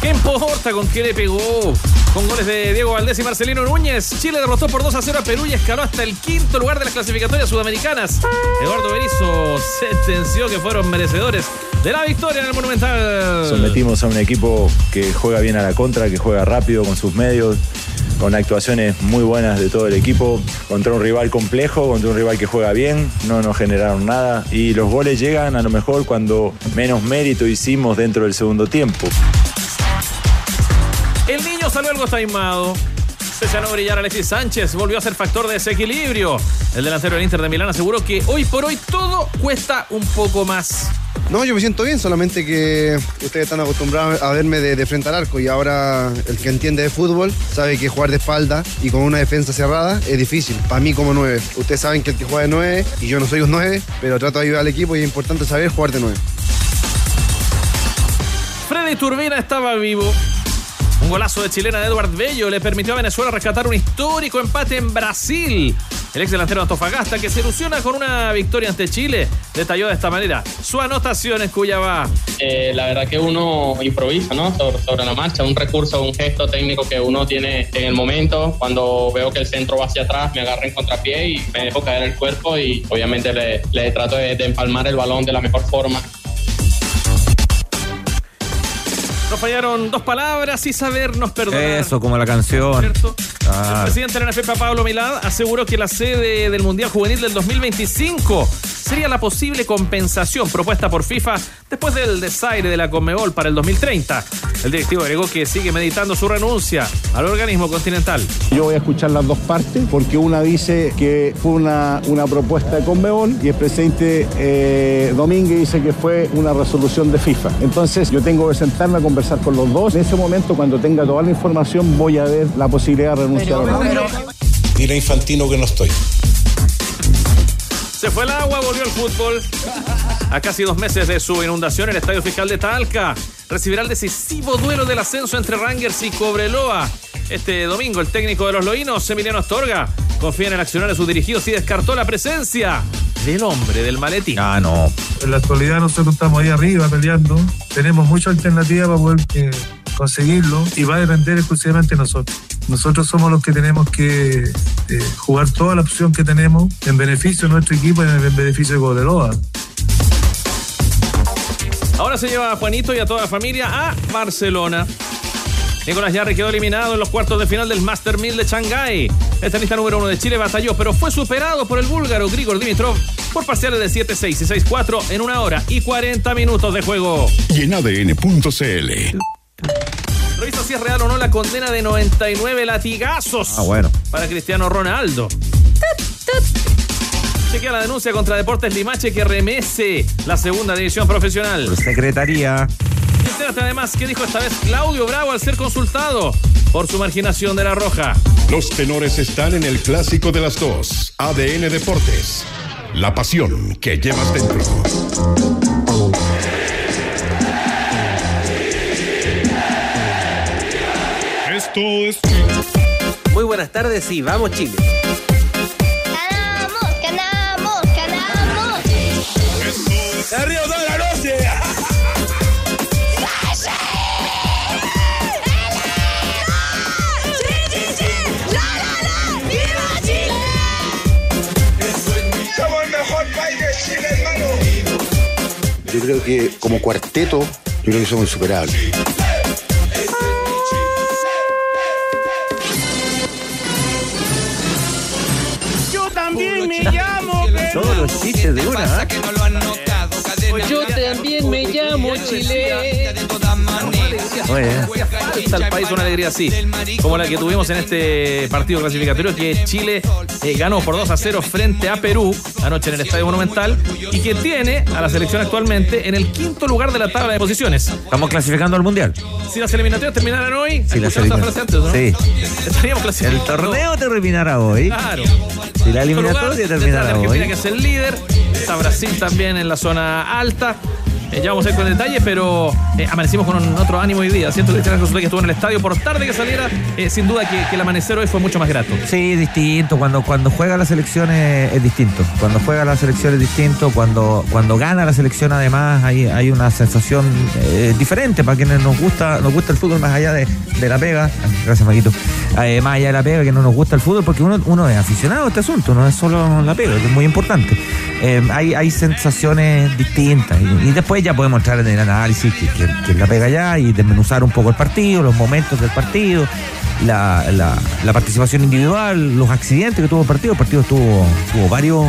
¿Qué importa con qué le pegó? Con goles de Diego Valdés y Marcelino Núñez, Chile derrotó por 2 a 0 a Perú y escaló hasta el quinto lugar de las clasificatorias sudamericanas. Eduardo Berizzo sentenció que fueron merecedores de la victoria en el Monumental. Sometimos a un equipo que juega bien a la contra, que juega rápido con sus medios, con actuaciones muy buenas de todo el equipo, contra un rival complejo, contra un rival que juega bien, no nos generaron nada y los goles llegan a lo mejor cuando menos mérito hicimos dentro del segundo tiempo. El niño salió algo taimado. Se echó a brillar Alexis Sánchez, volvió a ser factor de desequilibrio. El delantero del Inter de Milán aseguró que hoy por hoy todo cuesta un poco más. No, yo me siento bien, solamente que ustedes están acostumbrados a verme de, de, frente al arco y ahora el que entiende de fútbol sabe que jugar de espalda y con una defensa cerrada es difícil. Para mí como nueve. Ustedes saben que el que juega de nueve y yo no soy un nueve, pero trato de ayudar al equipo y es importante saber jugar de nueve. Freddy Turbina estaba vivo. Un golazo de chilena de Edward Bello le permitió a Venezuela rescatar un histórico empate en Brasil. El ex delantero de Antofagasta, que se ilusiona con una victoria ante Chile, detalló de esta manera su anotación en Cuyabá. Eh, la verdad que uno improvisa, ¿no? Sobre, la marcha, un recurso, un gesto técnico que uno tiene en el momento. Cuando veo que el centro va hacia atrás, me agarro en contrapié y me dejo caer el cuerpo y obviamente le, trato de empalmar el balón de la mejor forma. Nos fallaron dos palabras y sabernos perdonar. Eso, como la canción. Ah. El presidente de la NFP, Pablo Milad, aseguró que la sede del Mundial Juvenil del 2025 sería la posible compensación propuesta por FIFA después del desaire de la Conmebol para el 2030. El directivo agregó que sigue meditando su renuncia al organismo continental. Yo voy a escuchar las dos partes porque una dice que fue una, una propuesta de Conmebol y el presidente eh, Domínguez dice que fue una resolución de FIFA. Entonces yo tengo que sentarme a conversar con los dos. En ese momento, cuando tenga toda la información, voy a ver la posibilidad de renunciar o no. Dile a Infantino que no estoy. Se fue el agua, volvió el fútbol. A casi dos meses de su inundación, el Estadio Fiscal de Talca recibirá el decisivo duelo del ascenso entre Rangers y Cobreloa. Este domingo, el técnico de los Loínos, Emiliano Astorga, confía en el accionar de sus dirigidos y descartó la presencia del hombre del maletín. Ah, no. En la actualidad nosotros estamos ahí arriba peleando. Tenemos muchas alternativas para poder eh, conseguirlo y va a depender exclusivamente de nosotros. Nosotros somos los que tenemos que eh, jugar toda la opción que tenemos en beneficio de nuestro equipo y en beneficio de Cobreloa. Ahora se lleva a Juanito y a toda la familia a Barcelona. Nicolás Yarri quedó eliminado en los cuartos de final del Master 1000 de Shanghái. Esta lista número uno de Chile batalló, pero fue superado por el búlgaro Grigor Dimitrov por parciales de 7-6 y 6-4 en una hora y 40 minutos de juego. Y en ADN.cl. Revisa si es real o no la condena de 99 latigazos Ah, bueno. para Cristiano Ronaldo. Chequea la denuncia contra Deportes Limache que remece la segunda división profesional. Por secretaría. Entérate además qué dijo esta vez Claudio Bravo al ser consultado por su marginación de la roja. Los tenores están en el clásico de las dos. ADN Deportes. La pasión que llevas dentro. Muy buenas tardes y vamos Chile. Ganamos, ganamos, ganamos. ¡Arriba toda la noche! Somos el mejor país de Chile, hermano. Yo creo que como cuarteto, yo creo que somos insuperables. Todos los chistes de una. ¿eh? Yo también me llamo Chile. Hacía falta al país una alegría así, como la que tuvimos en este partido clasificatorio que Chile eh, ganó por 2 a 0 frente a Perú anoche en el Estadio Monumental y que tiene a la selección actualmente en el quinto lugar de la tabla de posiciones. Estamos clasificando al Mundial. Si las eliminatorias terminaran hoy, Si las ¿escucharon esa frase antes, ¿no? Sí. estaríamos El clasificando. torneo terminará hoy. Claro. Si la eliminatoria terminará Argentina, hoy. que es el líder. Está Brasil también en la zona alta. Eh, ya vamos a ir con detalle, pero eh, amanecimos con otro ánimo hoy día. Siento que Cristiano Josué que estuvo en el estadio por tarde que saliera, eh, sin duda que, el amanecer hoy fue mucho más grato. Sí, distinto. Cuando, cuando juega la selección es, distinto. Cuando juega la selección es distinto. Cuando, cuando gana la selección además hay, hay una sensación diferente para quienes nos gusta, nos gusta el fútbol más allá de, de la pega. Gracias, Maquito. Más allá de la pega, que no nos gusta el fútbol, porque uno, uno es aficionado a este asunto, no es solo la pega, es muy importante. Hay, hay sensaciones distintas. Y después ya podemos entrar en el análisis que, la pega ya y desmenuzar un poco el partido, los momentos del partido la, participación individual, los accidentes que tuvo el partido. El partido tuvo, varios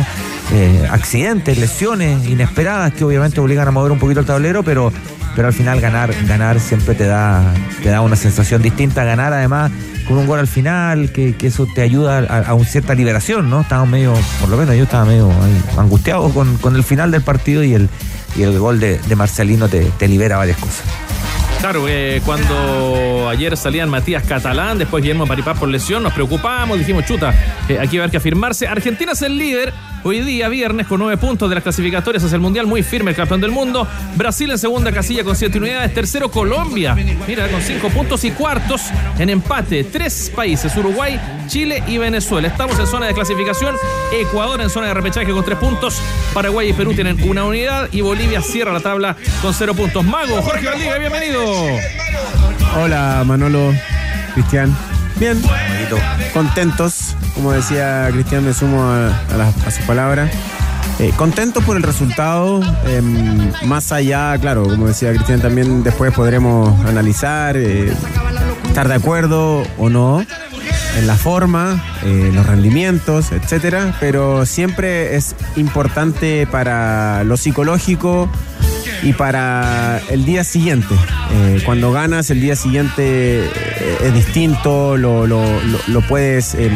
eh, accidentes, lesiones inesperadas que obviamente obligan a mover un poquito el tablero, pero, pero al final ganar, ganar siempre te da, te da una sensación distinta. Ganar además con un gol al final, que, eso te ayuda a, a una cierta liberación, ¿no? Estaba medio, por lo menos yo estaba medio angustiado con, con el final del partido y el, y el gol de, Marcelino te libera varias cosas. Claro, eh, cuando ayer salían Matías Catalán, después Guillermo Paripá por lesión, nos preocupamos, dijimos, chuta, eh, aquí va a haber que afirmarse. Argentina es el líder. Hoy día, viernes, con nueve puntos de las clasificatorias hacia el Mundial, muy firme el campeón del mundo. Brasil en segunda casilla con siete unidades. Tercero, Colombia, mira, con cinco puntos. Y cuartos, en empate, tres países, Uruguay, Chile y Venezuela. Estamos en zona de clasificación. Ecuador en zona de repechaje con tres puntos. Paraguay y Perú tienen una unidad. Y Bolivia cierra la tabla con cero puntos. Mago, Jorge Valdivia, bienvenido. Hola Manolo, Cristian. Bien, contentos. Como decía Cristian, me sumo a, a las- a sus palabras. Eh, contentos por el resultado. em, más allá, claro, como decía Cristian, también después podremos analizar, eh, estar de acuerdo o no en la forma, eh, los rendimientos, etcétera. Pero siempre es importante para lo psicológico y para el día siguiente. Eh, cuando ganas, el día siguiente eh, es distinto, lo, lo- lo- puedes eh,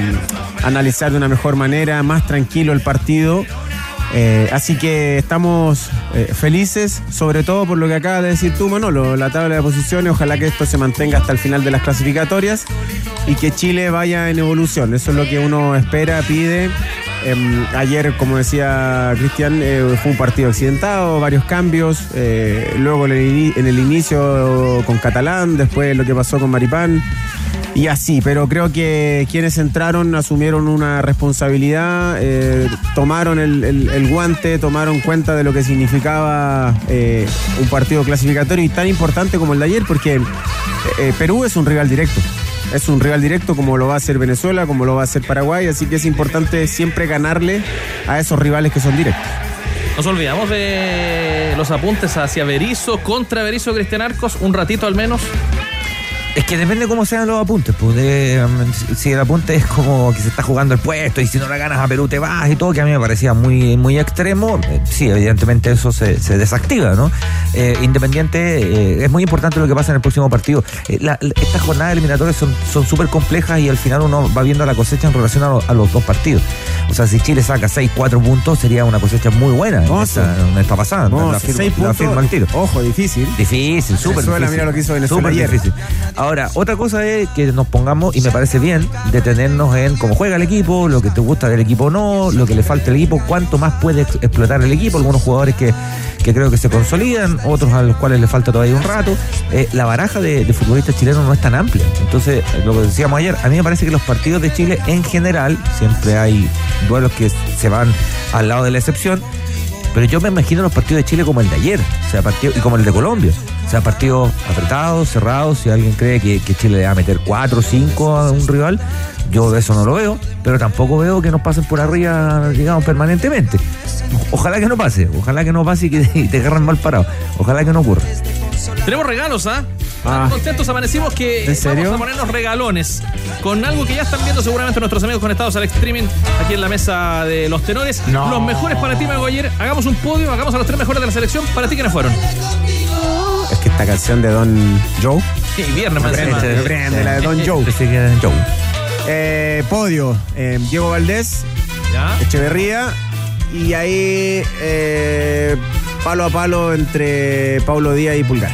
analizar de una mejor manera, más tranquilo el partido. Eh, así que estamos felices, sobre todo por lo que acaba de decir tú, Manolo, la tabla de posiciones, ojalá que esto se mantenga hasta el final de las clasificatorias y que Chile vaya en evolución. Eso es lo que uno espera, pide. Em, ayer, como decía Cristian, eh, fue un partido accidentado, varios cambios. eh, luego en el, inicio con Catalán, después lo que pasó con Maripán. Y así, pero creo que quienes entraron asumieron una responsabilidad, eh, tomaron el, el- guante, tomaron cuenta de lo que significaba un partido clasificatorio y tan importante como el de ayer, porque Perú es un rival directo. Es un rival directo como lo va a hacer Venezuela, como lo va a hacer Paraguay, así que es importante siempre ganarle a esos rivales que son directos. Nos olvidamos de los apuntes hacia Berizo, contra Berizo Cristian Arcos, un ratito al menos. Es que depende cómo sean los apuntes. Pues de, um, si- el apunte es como que se está jugando el puesto y si no la ganas a Perú te vas y todo, que a mí me parecía muy, muy extremo, eh, sí, evidentemente eso se, se desactiva, ¿no? Eh, independiente, eh, es muy importante lo que pasa en el próximo partido. La- la- estas jornadas eliminatorias son son súper complejas y al final uno va viendo la cosecha en relación a, lo- a los dos partidos. O sea, si Chile saca 6, 4 puntos, sería una cosecha muy buena en Hermoso. esta, en esta pasada. La firmo- Seis la puntos. firmo al tiro. Ojo, difícil. Difícil, súper difícil. mira lo que hizo Venezuela ayer. difícil. Ahora, otra cosa es que nos pongamos, y me parece bien, detenernos en cómo juega el equipo, lo que te gusta del equipo o no, lo que le falta al equipo, cuánto más puede ex- explotar el equipo, algunos jugadores que, que creo que se consolidan, otros a los cuales le falta todavía un rato. Eh, la baraja de, de futbolistas chilenos no es tan amplia. Entonces, lo que decíamos ayer, a mí me parece que los partidos de Chile en general, siempre hay duelos que se van al lado de la excepción, pero yo me imagino los partidos de Chile como el de ayer, o sea, partido, y como el de Colombia. O sea, partidos apretados, cerrados. Si alguien cree que, que Chile le va a meter 4 o 5 a un rival, yo eso no lo veo, pero tampoco veo que nos pasen por arriba, digamos, permanentemente. Ojalá que no pase, ojalá que no pase y y te agarren mal parado. Ojalá que no ocurra. Tenemos regalos, ¿ah? Ah. Contentos amanecimos que ¿En serio? vamos a ponernos regalones con algo que ya están viendo seguramente nuestros amigos conectados al streaming aquí en la mesa de los tenores. No. Los mejores para ti, Mago, ayer. Hagamos un podio, hagamos a los tres mejores de la selección. Para ti, ¿quiénes fueron? Es que esta canción de Don Joe Y viernes más encima. Prende, la de Don Joe. Este sí Joe. Eh, podio, eh, Diego Valdés, ¿Ya? Echeverría y ahí eh, palo a palo entre Paulo Díaz y Pulgar.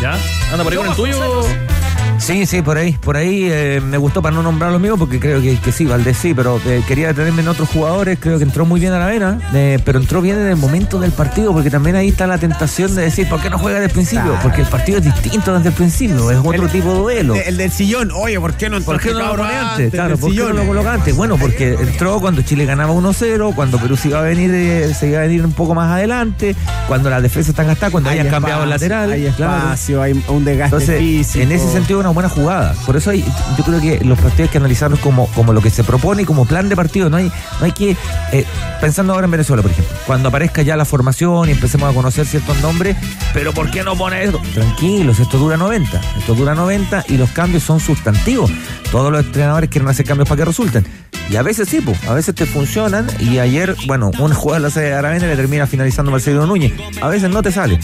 ¿Ya? Anda por ahí con el tuyo. Sí, sí, por ahí, por ahí eh, me gustó para no nombrar los míos porque creo que, que sí, Valdés sí, pero eh, quería detenerme en otros jugadores, creo que entró muy bien a la vena, eh, pero entró bien en el momento del partido porque también ahí está la tentación de decir, ¿por qué no juega desde el principio? Porque el partido es distinto desde el principio, es otro El- tipo de duelo. El, del sillón, oye, ¿por qué no ¿Por qué no lo antes? Claro, ¿por qué no lo coloca antes? Bueno, porque entró cuando Chile ganaba 1-0, cuando Perú se iba a venir, eh, se iba a venir un poco más adelante, cuando la defensa está gastada, cuando Hay hayan cambiado el lateral. Hay claro. espacio, hay un desgaste Entonces, físico. en ese sentido, una buena jugada. Por eso hay, yo creo que los partidos hay que analizarlos como, como lo que se propone y como plan de partido. No hay, no hay que, eh, pensando ahora en Venezuela, por ejemplo, cuando aparezca ya la formación y empecemos a conocer ciertos nombres, pero ¿por qué no pone esto? Tranquilos, esto dura 90. Esto dura 90 y los cambios son sustantivos. Todos los entrenadores quieren hacer cambios para que resulten. Y a veces sí, po, a veces te funcionan y ayer, bueno, un jugador la hace de Aravena le termina finalizando Marcelo Núñez. A veces no te sale.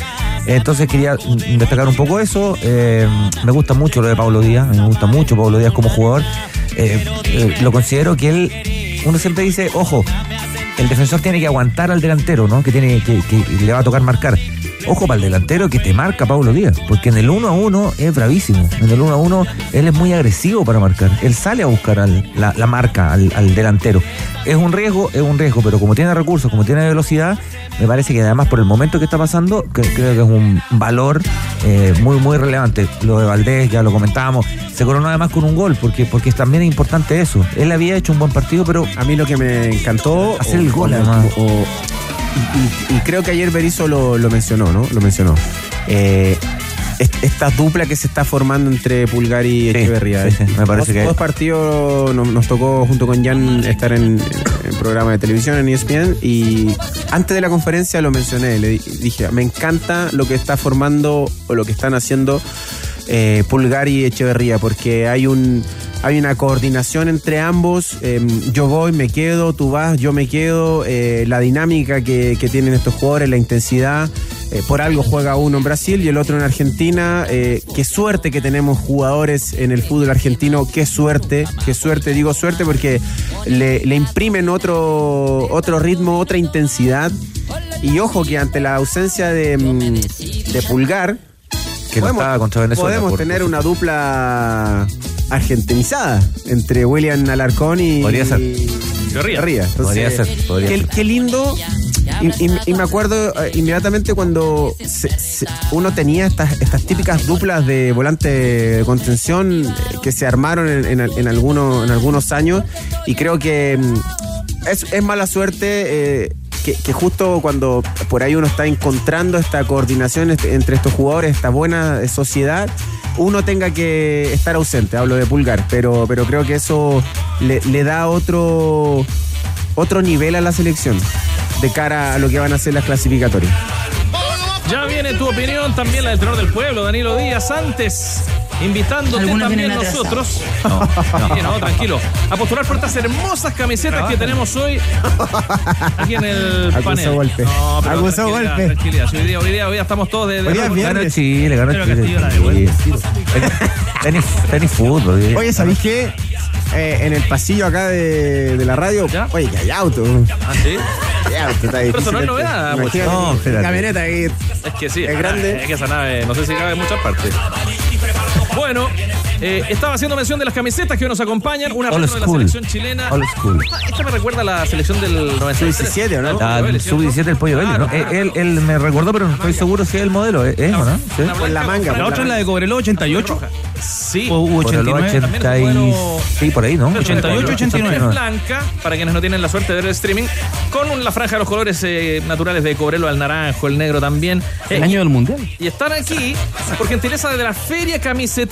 Entonces quería destacar un poco eso. Eh, me gusta mucho lo de Pablo Díaz, me gusta mucho Pablo Díaz como jugador. Eh, eh, lo considero que él, uno siempre dice, ojo, el defensor tiene que aguantar al delantero, ¿no? Que tiene que, que le va a tocar marcar. Ojo para el delantero que te marca Pablo Díaz, porque en el 1 a 1 es bravísimo. En el 1 a 1 él es muy agresivo para marcar. Él sale a buscar al- la, la marca al, al delantero. Es un riesgo, es un riesgo, pero como tiene recursos, como tiene velocidad, me parece que además por el momento que está pasando, que- creo que es un valor eh, muy, muy relevante. Lo de Valdés, ya lo comentábamos, se coronó además con un gol, porque, porque también es importante eso. Él había hecho un buen partido, pero A mí lo que me encantó. Hacer el gol, además. o- y, y- y creo que ayer Berizzo lo, lo mencionó, ¿no? Lo mencionó. Eh, est- esta dupla que se está formando entre Pulgar y Echeverría. sí, sí, me parece dos, que- dos partidos nos, nos tocó junto con Jan estar en, programa de televisión en ESPN y antes de la conferencia lo mencioné. Le di- dije, me encanta lo que está formando o lo que están haciendo eh, Pulgar y Echeverría, porque hay un hay una coordinación entre ambos. eh, yo voy, me quedo, tú vas, yo me quedo. eh, la dinámica que, tienen estos jugadores, la intensidad. eh, por algo juega uno en Brasil y el otro en Argentina. qué suerte que tenemos jugadores en el fútbol argentino. Qué suerte, qué suerte. Digo suerte porque le, le imprimen otro, otro ritmo, otra intensidad. Y ojo que ante la ausencia de, mm, de Pulgar, que no estaba contra Venezuela. podemos por- tener una dupla argentinizada entre William Alarcón y Podría ser. Entonces, Podría ser, podría qué, ser. qué lindo. Y, y- y me acuerdo eh, inmediatamente cuando se- se- uno tenía estas, estas típicas duplas de volante de contención eh, que se armaron en, en, en algunos, en algunos años y creo que mm, es, es mala suerte eh, que, justo cuando por ahí uno está encontrando esta coordinación entre estos jugadores, esta buena eh, sociedad, uno tenga que estar ausente, hablo de pulgar, pero, pero creo que eso le, da otro, otro nivel a la selección de cara a lo que van a ser las clasificatorias. Ya viene tu opinión, también la del tenor del pueblo, Danilo Díaz. Antes, invitándote también nosotros. No, no, tranquilo. A postular por estas hermosas camisetas que tenemos hoy aquí en el Acusó panel. golpe. No, pero Acusó tranquilidad, golpe. Tranquilidad. Hoy día, hoy día, hoy día estamos todos de. de Hoy día viernes. Ganó Chile, ganó Chile. Castillo la devuelve. Sí. Tenis, tenis fútbol. sí. Oye, ¿sabéis qué? Eh, en el pasillo acá de, de la radio, oye, que hay auto. Ah, sí. Hay auto, está Pero eso no es difícil. novedad, pues. No, espérate. camioneta ahí. Es que sí, Es grande. Es que esa nave, no sé si cabe en muchas partes. Bueno, eh, estaba haciendo mención de las camisetas que hoy nos acompañan. Una retro de la selección chilena. Old school. Esta, esta me recuerda a la selección del 93. Sub-17, ¿o no? Ah, Vélez, el sub-17 ¿cierto? del pollo Vélez, ¿no? Claro, Eh, Él, él me recordó, pero no estoy seguro si es el modelo. ¿Es, es o no? Sí. Con la manga, La otra es la de Cobreloa 88. Sí. O U Por el 89. 80 y... Sí, por ahí, ¿no? 88, 89. Es blanca, para quienes no tienen la suerte de ver el streaming, con un- la franja de los colores eh, naturales de Cobrelo al naranjo, el negro también. Eh, El año del mundial. Y están aquí porque en Teresa de la Feria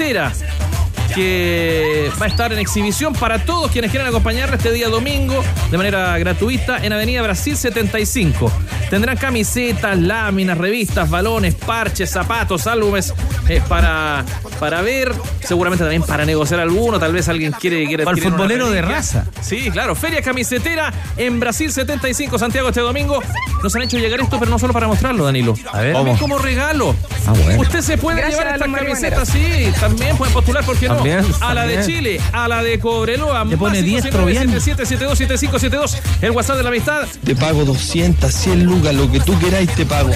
Camisetera. Que va a estar en exhibición para todos quienes quieran acompañarle este día domingo de manera gratuita en Avenida Brasil 75. Tendrán camisetas, láminas, revistas, balones, parches, zapatos, álbumes eh, para, para ver, seguramente también para negociar alguno, tal vez alguien quiere... quiere Para el futbolero de raza. Sí, claro, Feria Camisetera en Brasil 75, Santiago este domingo. Nos han hecho llegar esto, pero no solo para mostrarlo, Danilo. A ver. Como regalo. Ah, bueno. Usted se puede Gracias llevar estas camisetas, sí. También pueden postular, ¿por qué no? También, a la de. Chile, a la de Cobreloa. Le pone más diestro bien. 569-7772-7572. El WhatsApp de la amistad. Te pago 200, 100 lucas, lo que tú queráis te pago.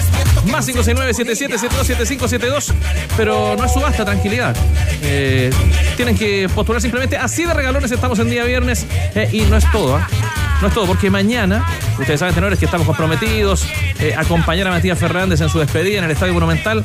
Más 569-7772-7572. Pero no es subasta, tranquilidad. Eh, tienen que postular simplemente. Así de regalones estamos en día viernes. eh, y no es todo, ¿ah? No es todo, porque mañana, ustedes saben, tenores, que estamos comprometidos, eh, acompañar a Matías Fernández en su despedida en el Estadio Monumental.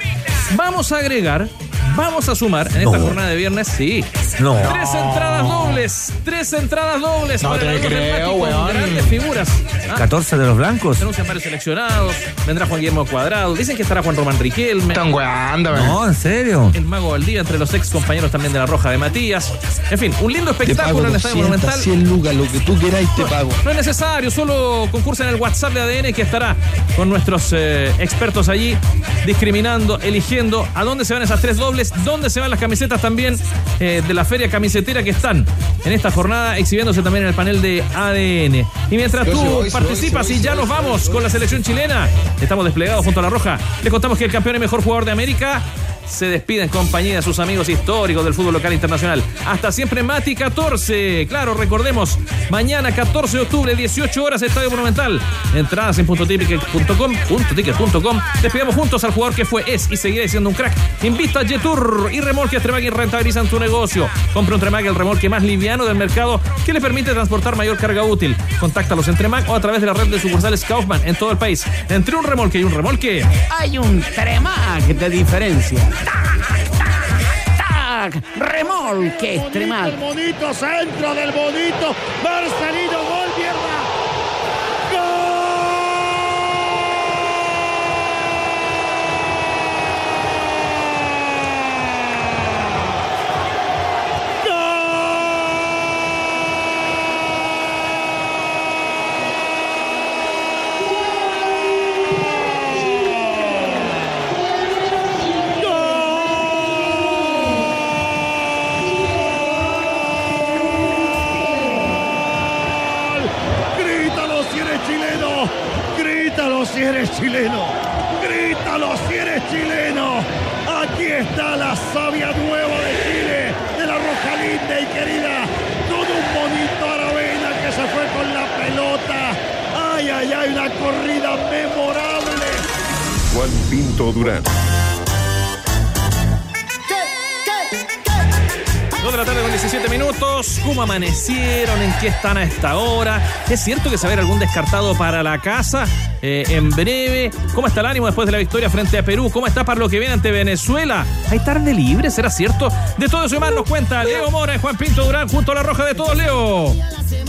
Vamos a agregar, vamos a sumar en esta No. jornada de viernes, sí. No. Tres entradas dobles, tres entradas dobles No para te el creo, weón. grandes figuras. Ah, 14 de los blancos. anuncian varios seleccionados, vendrá Juan Guillermo Cuadrado, dicen que estará Juan Román Riquelme. Están weando, No, en serio. El Mago Valdivia entre los ex compañeros también de la Roja de Matías. En fin, un lindo espectáculo en el Estadio 200, Monumental. 100 lucas, lo que tú queráis te pago. No es necesario, solo concursa en el WhatsApp de ADN que estará con nuestros eh, expertos allí discriminando, eligiendo a dónde se van esas tres dobles, dónde se van las camisetas también eh, de la feria camisetera que están en esta jornada exhibiéndose también en el panel de ADN. Y mientras tú voy, sí participas voy, y ya voy, nos vamos con la selección chilena, estamos desplegados junto a la Roja, les contamos que el campeón y mejor jugador de América se despide en compañía de sus amigos históricos del fútbol local internacional. Hasta siempre, Mati 14. Claro, recordemos, mañana 14 de octubre, 18 horas, Estadio Monumental. Entradas en puntoticket.com, puntoticket.com. Despidamos juntos al jugador que fue, es y seguirá siendo un crack. Invita a Jetur y Remolque Tremague y rentabilizan tu negocio. Compra un Tremague, el remolque más liviano del mercado que le permite transportar mayor carga útil. Contáctalos en Tremac o a través de la red de sucursales Kaufman en todo el país. Entre un remolque y un remolque. Hay un Tremac de diferencia. ¡Tac! Remolque Tremac. bonito centro del bonito. Marcelino Durán. Dos de la tarde con 17 minutos. ¿Cómo amanecieron? ¿En qué están a esta hora? ¿Es cierto que se va a ver algún descartado para la casa eh, en breve? ¿Cómo está el ánimo después de la victoria frente a Perú? ¿Cómo está para lo que viene ante Venezuela? ¿Hay tarde libre? ¿Será cierto? De todo eso y más nos cuenta Leo Mora y Juan Pinto Durán junto a la roja de todos, Leo.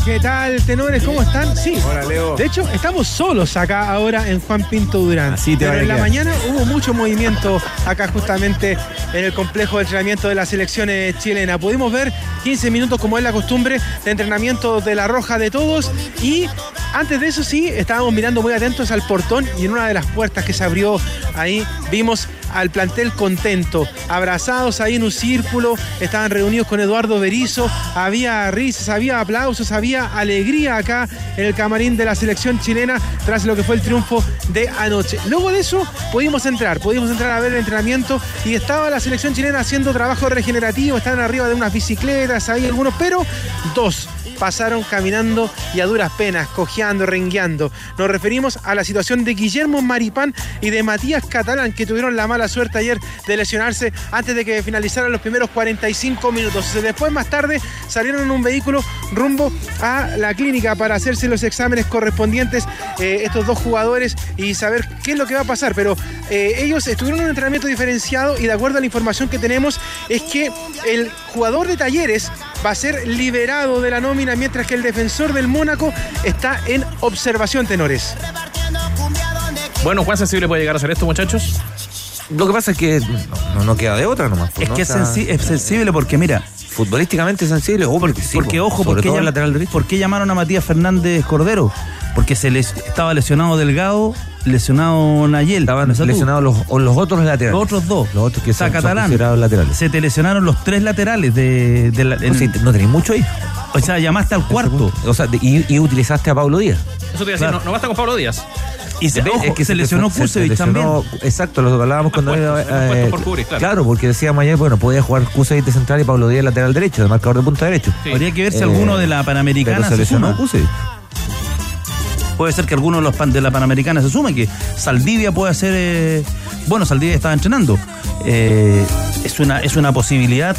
¿Qué tal, tenores? ¿Cómo están? Sí. Hola, Leo. De hecho, estamos solos acá ahora en Juan Pinto Durán. Así te va Pero en la mañana hubo mucho movimiento acá justamente en el complejo de entrenamiento de la selección eh, chilena. Pudimos ver 15 minutos, como es la costumbre, de entrenamiento de la roja de todos. Y antes de eso sí, estábamos mirando muy atentos al portón y en una de las puertas que se abrió ahí vimos al plantel contento, abrazados ahí en un círculo, estaban reunidos con Eduardo Berizo, había risas, había aplausos, había alegría acá en el camarín de la selección chilena tras lo que fue el triunfo de anoche. Luego de eso pudimos entrar, pudimos entrar a ver el entrenamiento y estaba la selección chilena haciendo trabajo regenerativo, estaban arriba de unas bicicletas, ahí algunos, pero dos pasaron caminando y a duras penas, cojeando, rengueando. Nos referimos a la situación de Guillermo Maripán y de Matías Catalán, que tuvieron la mala suerte ayer de lesionarse antes de que finalizaran los primeros 45 minutos. Después, más tarde, salieron en un vehículo rumbo a la clínica para hacerse los exámenes correspondientes eh, estos dos jugadores y saber qué es lo que va a pasar. Pero eh, ellos estuvieron en un entrenamiento diferenciado y de acuerdo a la información que tenemos es que el jugador de talleres va a ser liberado de la nómina mientras que el defensor del Mónaco está en observación, tenores. Bueno, ¿cuán sensible puede llegar a ser esto, muchachos? Lo que pasa es que no, no queda de otra nomás. pues, Es ¿no? que O es, sensi- es sensible porque, mira, Futbolísticamente sensible, oh, porque, sí, porque ojo, porque todo el llam- lateral derecho. ¿por qué llamaron a Matías Fernández Cordero? Porque se les estaba lesionado Delgado, lesionado Nayel. Estaban ¿no lesionados los, o los otros laterales. Los otros dos. Los otros que O son, son Catalán. considerados laterales. Se te lesionaron los tres laterales de, de la- No, tenéis mucho ahí. O sea, llamaste al cuarto. O sea, de- y, y utilizaste a Pablo Díaz. Eso te iba a decir, Claro. no, no basta con Pablo Díaz. Y se, ojo, Es que se, lesionó se- se Kusevich también. Exacto, lo hablábamos cuando puestos, eh, por cubrir, claro. porque decíamos ayer, bueno, podía jugar Kusevich de central y Pablo Díaz lateral derecho, de marcador de punta derecho. Sí. Habría que ver si Eh, alguno de la Panamericana Pero se se lesionó suma. Kusevich. Puede ser que alguno de los pan- de la Panamericana se sume, que Saldivia puede ser. eh, bueno, Saldivia estaba entrenando. Eh, es, una, es una posibilidad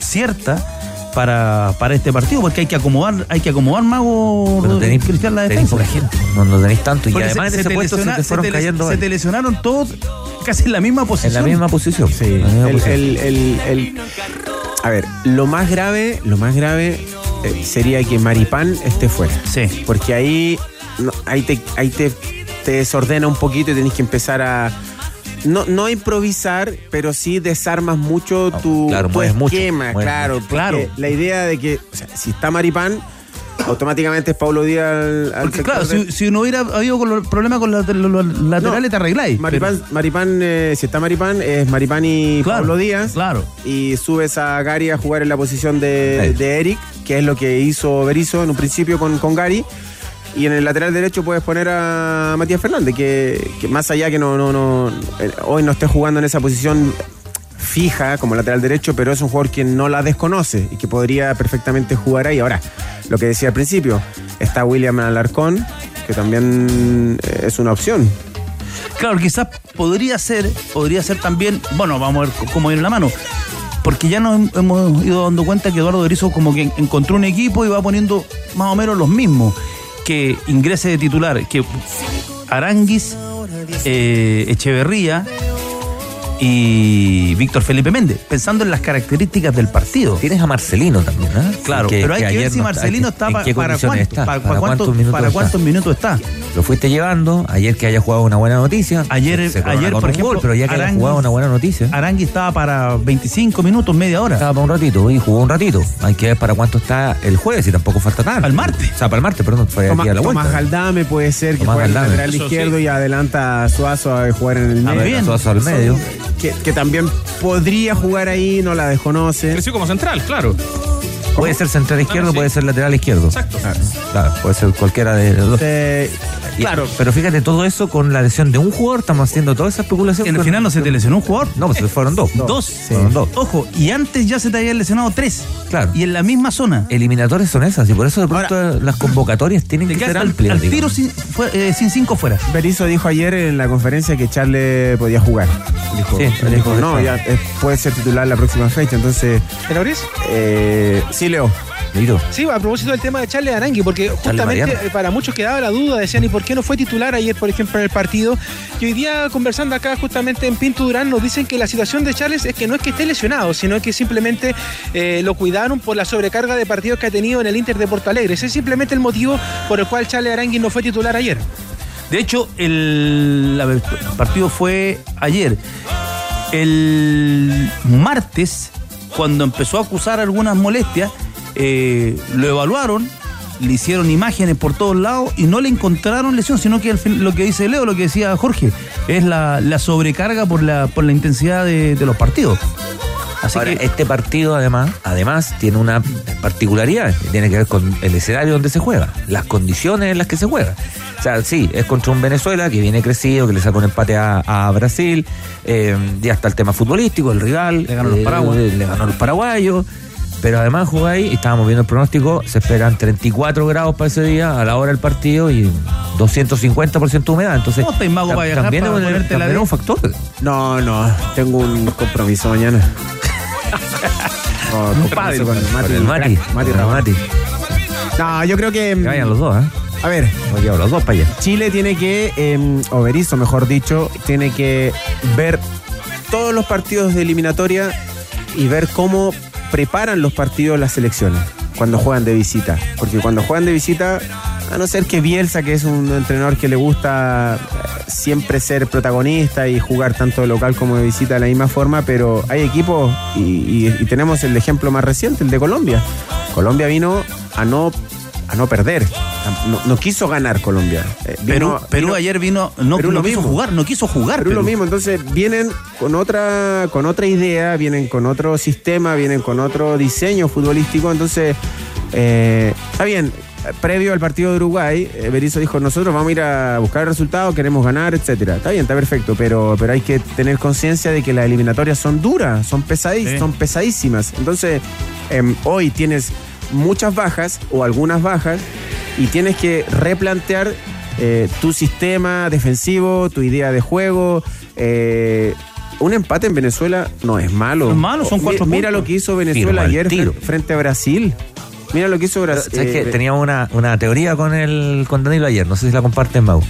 cierta para, para este partido, porque hay que acomodar, hay que acomodar mago Pero tenéis, Cristian la defensa. poca gente, no, no tenéis tanto. Y además en ese puesto se te fueron se te cayendo se te lesionaron todos casi en la misma en posición. la misma posición. Sí, en la misma el, posición. el- el- el- a ver, lo más grave, lo más grave eh, sería que Maripán esté fuera. Sí. Porque ahí, no, ahí, te, ahí te, te desordena un poquito y tenés que empezar a. No, no improvisar, pero sí desarmas mucho tu, claro, tu mucho, esquema, claro. mucho. Claro. La idea de que, o sea, si está Maripán, automáticamente es Pablo Díaz al, al Porque claro, de- si, si no hubiera habido con los problemas con los, los- los laterales, No, te arregláis. Maripán, Maripán eh, si está Maripán, es Maripán y Claro, Pablo Díaz. claro. Y subes a Gary a jugar en la posición de, Eric. de Eric, que es lo que hizo Berizzo en un principio con, con Gary. Y en el lateral derecho puedes poner a Matías Fernández, que, más allá que no, no, no eh, hoy no esté jugando en esa posición fija como lateral derecho, pero es un jugador que no la desconoce y que podría perfectamente jugar ahí. Ahora, lo que decía al principio, está William Alarcón, que también eh, es una opción. Claro, quizás podría ser, podría ser también, bueno, vamos a ver cómo viene la mano. Porque ya nos hem- hemos ido dando cuenta que Eduardo Berizzo como que encontró un equipo y va poniendo más o menos los mismos. Que ingrese de titular, que Aranguis, eh, Echeverría y Víctor Felipe Méndez, pensando en las características del partido. Tienes a Marcelino también, ¿ah? Claro, Que- pero hay que, ver ayer si no Marcelino está- está, ¿en pa- qué para condiciones cuánto, está? para, ¿Para cuántos, cuántos minutos para está? cuántos minutos está. Lo fuiste llevando, ayer que haya jugado una buena noticia. Ayer, se ayer por ejemplo, gol, pero ya que haya jugado una buena noticia. Arangui estaba para 25 minutos, media hora. Estaba para un ratito y jugó un ratito. Hay que ver para cuánto está el jueves y tampoco falta tanto. Para el martes. O sea, para el martes, perdón, fue Tomás, aquí a la Tomás vuelta. Galdame puede ser que Tomás juegue Galdame. lateral Eso izquierdo sí. y adelanta a Suazo a jugar en el medio. bien. Suazo al medio. Que, que también podría jugar ahí, no la desconoce. Creció como central, claro. Puede ser central izquierdo, sí. puede ser lateral izquierdo. Exacto. Claro, puede ser cualquiera de los dos. Eh, claro. Pero fíjate, todo eso con la lesión de un jugador, estamos haciendo toda esa especulación. En el final no se te lesionó un jugador. No, pues fueron dos. Dos. Fueron dos. Ojo, y antes ya se te habían lesionado tres. Claro. Y en la misma zona. Eliminatorias son esas, y por eso de pronto las convocatorias tienen que ser al, amplias. al digamos. tiro sin, fue- eh, sin cinco fuera. Berizzo dijo ayer en la conferencia que Charle podía jugar. Dijo, Sí, dijo, dijo que no, ya eh, puede ser titular la próxima fecha. Entonces, ¿Te lo abrís? eh, sí, Leo. Sí, a propósito del tema de Charles Arangui, porque justamente Mariano. eh, para muchos quedaba la duda, decían, ¿y por qué no fue titular ayer, por ejemplo, en el partido? Y hoy día, conversando acá justamente en Pinto Durán, nos dicen que la situación de Charles es que no es que esté lesionado, sino que simplemente eh, lo cuidaron por la sobrecarga de partidos que ha tenido en el Inter de Porto Alegre. Ese es simplemente el motivo por el cual Charles Arangui no fue titular ayer. De hecho, el partido fue ayer. El martes, cuando empezó a acusar algunas molestias, eh, lo evaluaron, le hicieron imágenes por todos lados y no le encontraron lesión, sino que al fin- lo que dice Leo, lo que decía Jorge, es la, la sobrecarga por la, por la intensidad de, de los partidos. Así Ahora, que este partido además, además tiene una particularidad que tiene que ver con el escenario donde se juega, las condiciones en las que se juega. O sea, sí, es contra un Venezuela que viene crecido, que le sacó un empate a, a Brasil, eh, ya está el tema futbolístico, el rival, Le ganó los eh, paraguayos. le ganó los paraguayos, pero además juega ahí, y estábamos viendo el pronóstico, se esperan 34 grados para ese día a la hora del partido y 250% de humedad, entonces ¿Cómo estáis, mago, tam- para viajar, también, para es un- la factor. No, no, tengo un compromiso mañana. No, compromiso con el Mati. con el Mati, Mati Ramón. No, yo creo que. Que vayan los dos, ¿eh? A ver, llevado los dos para allá. Chile tiene que, eh, o Berizzo mejor dicho, tiene que ver todos los partidos de eliminatoria y ver cómo preparan los partidos las selecciones cuando juegan de visita. Porque cuando juegan de visita, a no ser que Bielsa, que es un entrenador que le gusta siempre ser protagonista y jugar tanto de local como de visita de la misma forma, pero hay equipos y tenemos el ejemplo más reciente, el de Colombia. Colombia vino a no, a no perder, no, no quiso ganar Colombia. Eh, Perú, vino- Perú vino- ayer vino, no, Perú no lo quiso mismo. jugar, no quiso jugar. Perú lo Perú. mismo, entonces vienen con otra, con otra idea, vienen con otro sistema, vienen con otro diseño futbolístico, entonces eh, está bien. Previo al partido de Uruguay, eh, Berizzo dijo, nosotros vamos a ir a buscar el resultado, queremos ganar, etcétera. Está bien, está perfecto, pero, pero hay que tener conciencia de que las eliminatorias son duras, son, pesadís- Sí. son pesadísimas. Entonces, em, hoy tienes muchas bajas o algunas bajas y tienes que replantear eh, tu sistema defensivo, tu idea de juego. eh, un empate en Venezuela no es malo. No es malo, son Mi- cuatro Mira puntos. lo que hizo Venezuela el ayer tiro. frente a Brasil. Mira lo que hizo Brasil. ¿Sabes qué? Teníamos una, una teoría con el con Danilo ayer, no sé si la comparten, Mau.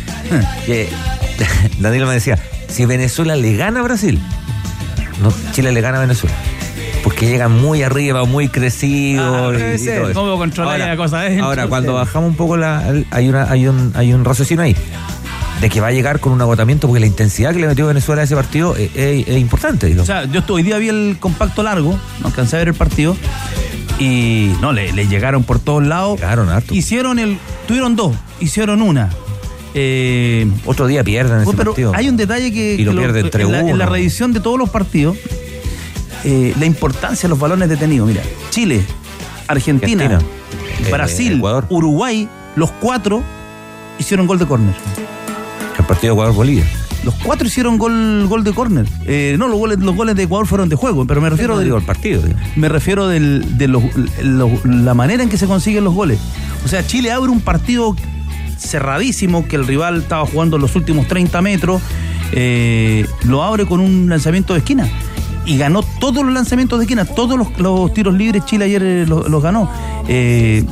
Que Danilo me decía, si Venezuela le gana a Brasil, no, Chile le gana a Venezuela. Porque llegan muy arriba, muy crecidos. Ah, y, y ser. todo eso. ¿Cómo controlar la cosa adentro? Ahora, cuando bajamos un poco la, hay una, hay un, hay un raciocinio ahí. De que va a llegar con un agotamiento, porque la intensidad que le metió Venezuela a ese partido es, es- es importante. O sea, yo hoy día vi el compacto largo, no alcancé a ver el partido. Y no, le, le llegaron por todos lados. Llegaron harto. Hicieron el. Tuvieron dos, hicieron una. Eh, Otro día pierden ese pero partido. hay un detalle que, Y lo que pierden en, la, en la 3-1. revisión de todos los partidos, eh, la importancia de los balones detenidos. Mira, Chile, Argentina, Argentina, eh, Brasil, Ecuador. Uruguay, los cuatro hicieron gol de córner. El partido Ecuador-Bolivia. Los cuatro hicieron gol, gol de córner. Eh, no, los goles, los goles de Ecuador fueron de juego, pero me refiero del- partido. me refiero del- de los- los- la manera en que se consiguen los goles. O sea, Chile abre un partido cerradísimo que el rival estaba jugando los últimos 30 metros, eh, lo abre con un lanzamiento de esquina. Y ganó todos los lanzamientos de esquina, todos los, los tiros libres Chile ayer eh, los, los ganó. Eh,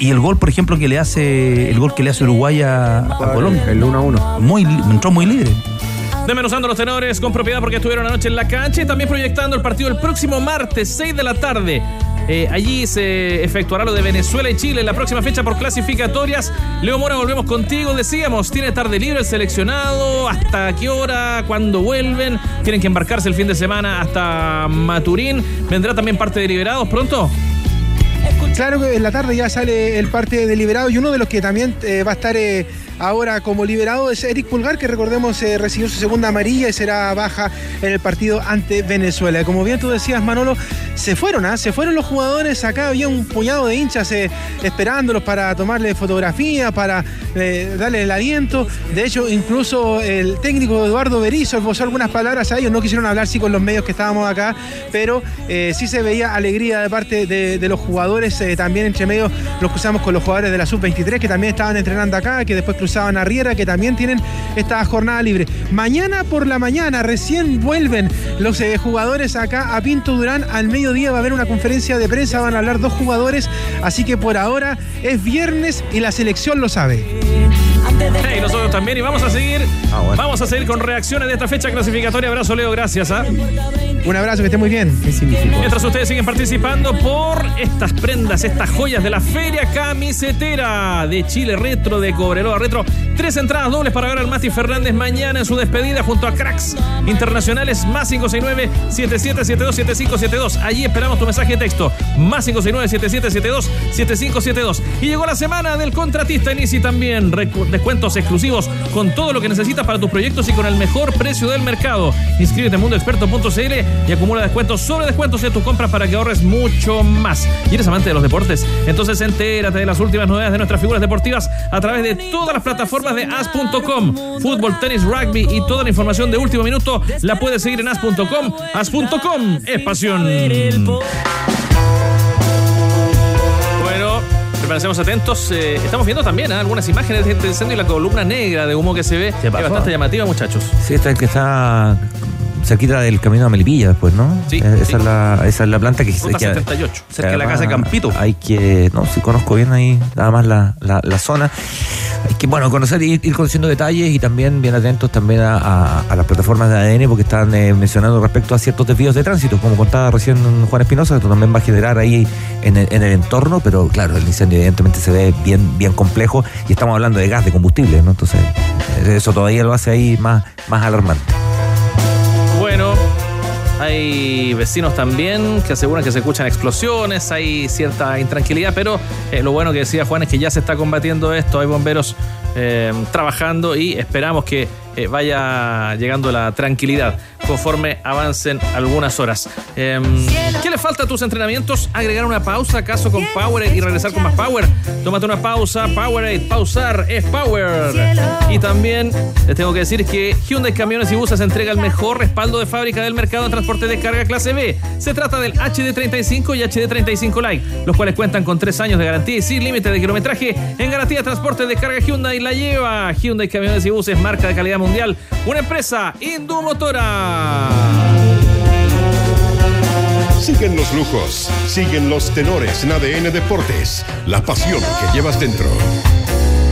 y el gol, por ejemplo, que le hace, el gol que le hace Uruguay a, a Colombia. El 1 a 1. Muy, entró muy libre. Desmenuzando los tenores con propiedad porque estuvieron anoche en la cancha y también proyectando el partido el próximo martes, 6 de la tarde. Eh, allí se efectuará lo de Venezuela y Chile en la próxima fecha por clasificatorias. Leo Mora, volvemos contigo. Decíamos, tiene tarde libre el seleccionado. ¿Hasta qué hora? ¿Cuándo vuelven? Tienen que embarcarse el fin de semana hasta Maturín. ¿Vendrá también parte de Liberados pronto? Claro que en la tarde ya sale el parte de liberado y uno de los que también eh, va a estar eh, ahora como liberado es Eric Pulgar, que recordemos eh, recibió su segunda amarilla y será baja en el partido ante Venezuela. Como bien tú decías, Manolo, se fueron, ¿ah? se fueron los jugadores. Acá había un puñado de hinchas eh, esperándolos para tomarle fotografía, para eh, darle el aliento. De hecho, incluso el técnico Eduardo Berizzo esbozó algunas palabras a ellos. No quisieron hablar sí con los medios que estábamos acá, pero sí se veía alegría de parte de, de los jugadores. también entre medio los cruzamos con los jugadores de la sub-23 que también estaban entrenando acá, que después cruzaban a Riera, que también tienen esta jornada libre. Mañana por la mañana recién vuelven los eh, jugadores acá a Pinto Durán. Al mediodía va a haber una conferencia de prensa, van a hablar dos jugadores. Así que por ahora es viernes y la selección lo sabe. Hey, nosotros también. Y vamos a seguir. Vamos a seguir con reacciones de esta fecha clasificatoria. Abrazo, Leo. Gracias. ¿ah? Un abrazo, que esté muy bien. ¿Qué significa? Mientras ustedes siguen participando por estas prendas, estas joyas de la Feria Camisetera de Chile Retro, de Cobreloa Retro. Tres entradas dobles para ver al Mati Fernández mañana en su despedida junto a cracks internacionales más 569-7772-7572. Allí esperamos tu mensaje de texto. Más 569-7772-7572. Y llegó la semana del contratista Inisi también. Recu- Descuentos exclusivos con todo lo que necesitas para tus proyectos y con el mejor precio del mercado. Inscríbete en mundoexperto.cl y acumula descuentos sobre descuentos en tus compras para que ahorres mucho más. ¿Y eres amante de los deportes? Entonces entérate de las últimas novedades de nuestras figuras deportivas a través de todas las plataformas de as.com. Fútbol, tenis, rugby y toda la información de último minuto la puedes seguir en as.com. As.com es pasión. Permanecemos atentos. Eh, estamos viendo también ¿eh? algunas imágenes de este incendio y la columna negra de humo que se ve. Es pasó? bastante llamativa, muchachos. Sí, este es el que está cerquita del camino a Melipilla después, ¿no? Sí, Eh, esa, sí. Es la, esa es la planta que Ruta que- 78. Cerca de la casa de Campito. Hay que, no, sí conozco bien ahí, nada más la, la, la zona. Hay que, bueno, conocer, ir, ir conociendo detalles y también bien atentos también a, a- a las plataformas de ADN porque están eh, mencionando respecto a ciertos desvíos de tránsito, como contaba recién Juan Espinosa, esto también va a generar ahí en el, en el entorno, pero claro, el incendio evidentemente se ve bien, bien complejo y estamos hablando de gas, de combustible, ¿no? Entonces, eh, eso todavía lo hace ahí más, más alarmante. Hay vecinos también que aseguran que se escuchan explosiones, hay cierta intranquilidad, pero eh, lo bueno que decía Juan es que ya se está combatiendo esto, hay bomberos eh, trabajando y esperamos que eh, vaya llegando la tranquilidad conforme avancen algunas horas. Eh, ¿Qué le falta a tus entrenamientos? ¿Agregar una pausa acaso con Powerade y regresar con más Power? Tómate una pausa, Powerade, pausar es Power. Y también les tengo que decir que Hyundai Camiones y Buses entrega el mejor respaldo de fábrica del mercado en transporte de carga clase B. Se trata del HD35 y HD35 Lite, los cuales cuentan con tres años de garantía y sin límite de kilometraje en garantía de transporte de carga Hyundai la lleva. Hyundai Camiones y Buses, marca de calidad mundial, una empresa Indumotora. Siguen los lujos, siguen los tenores en ADN Deportes, la pasión que llevas dentro.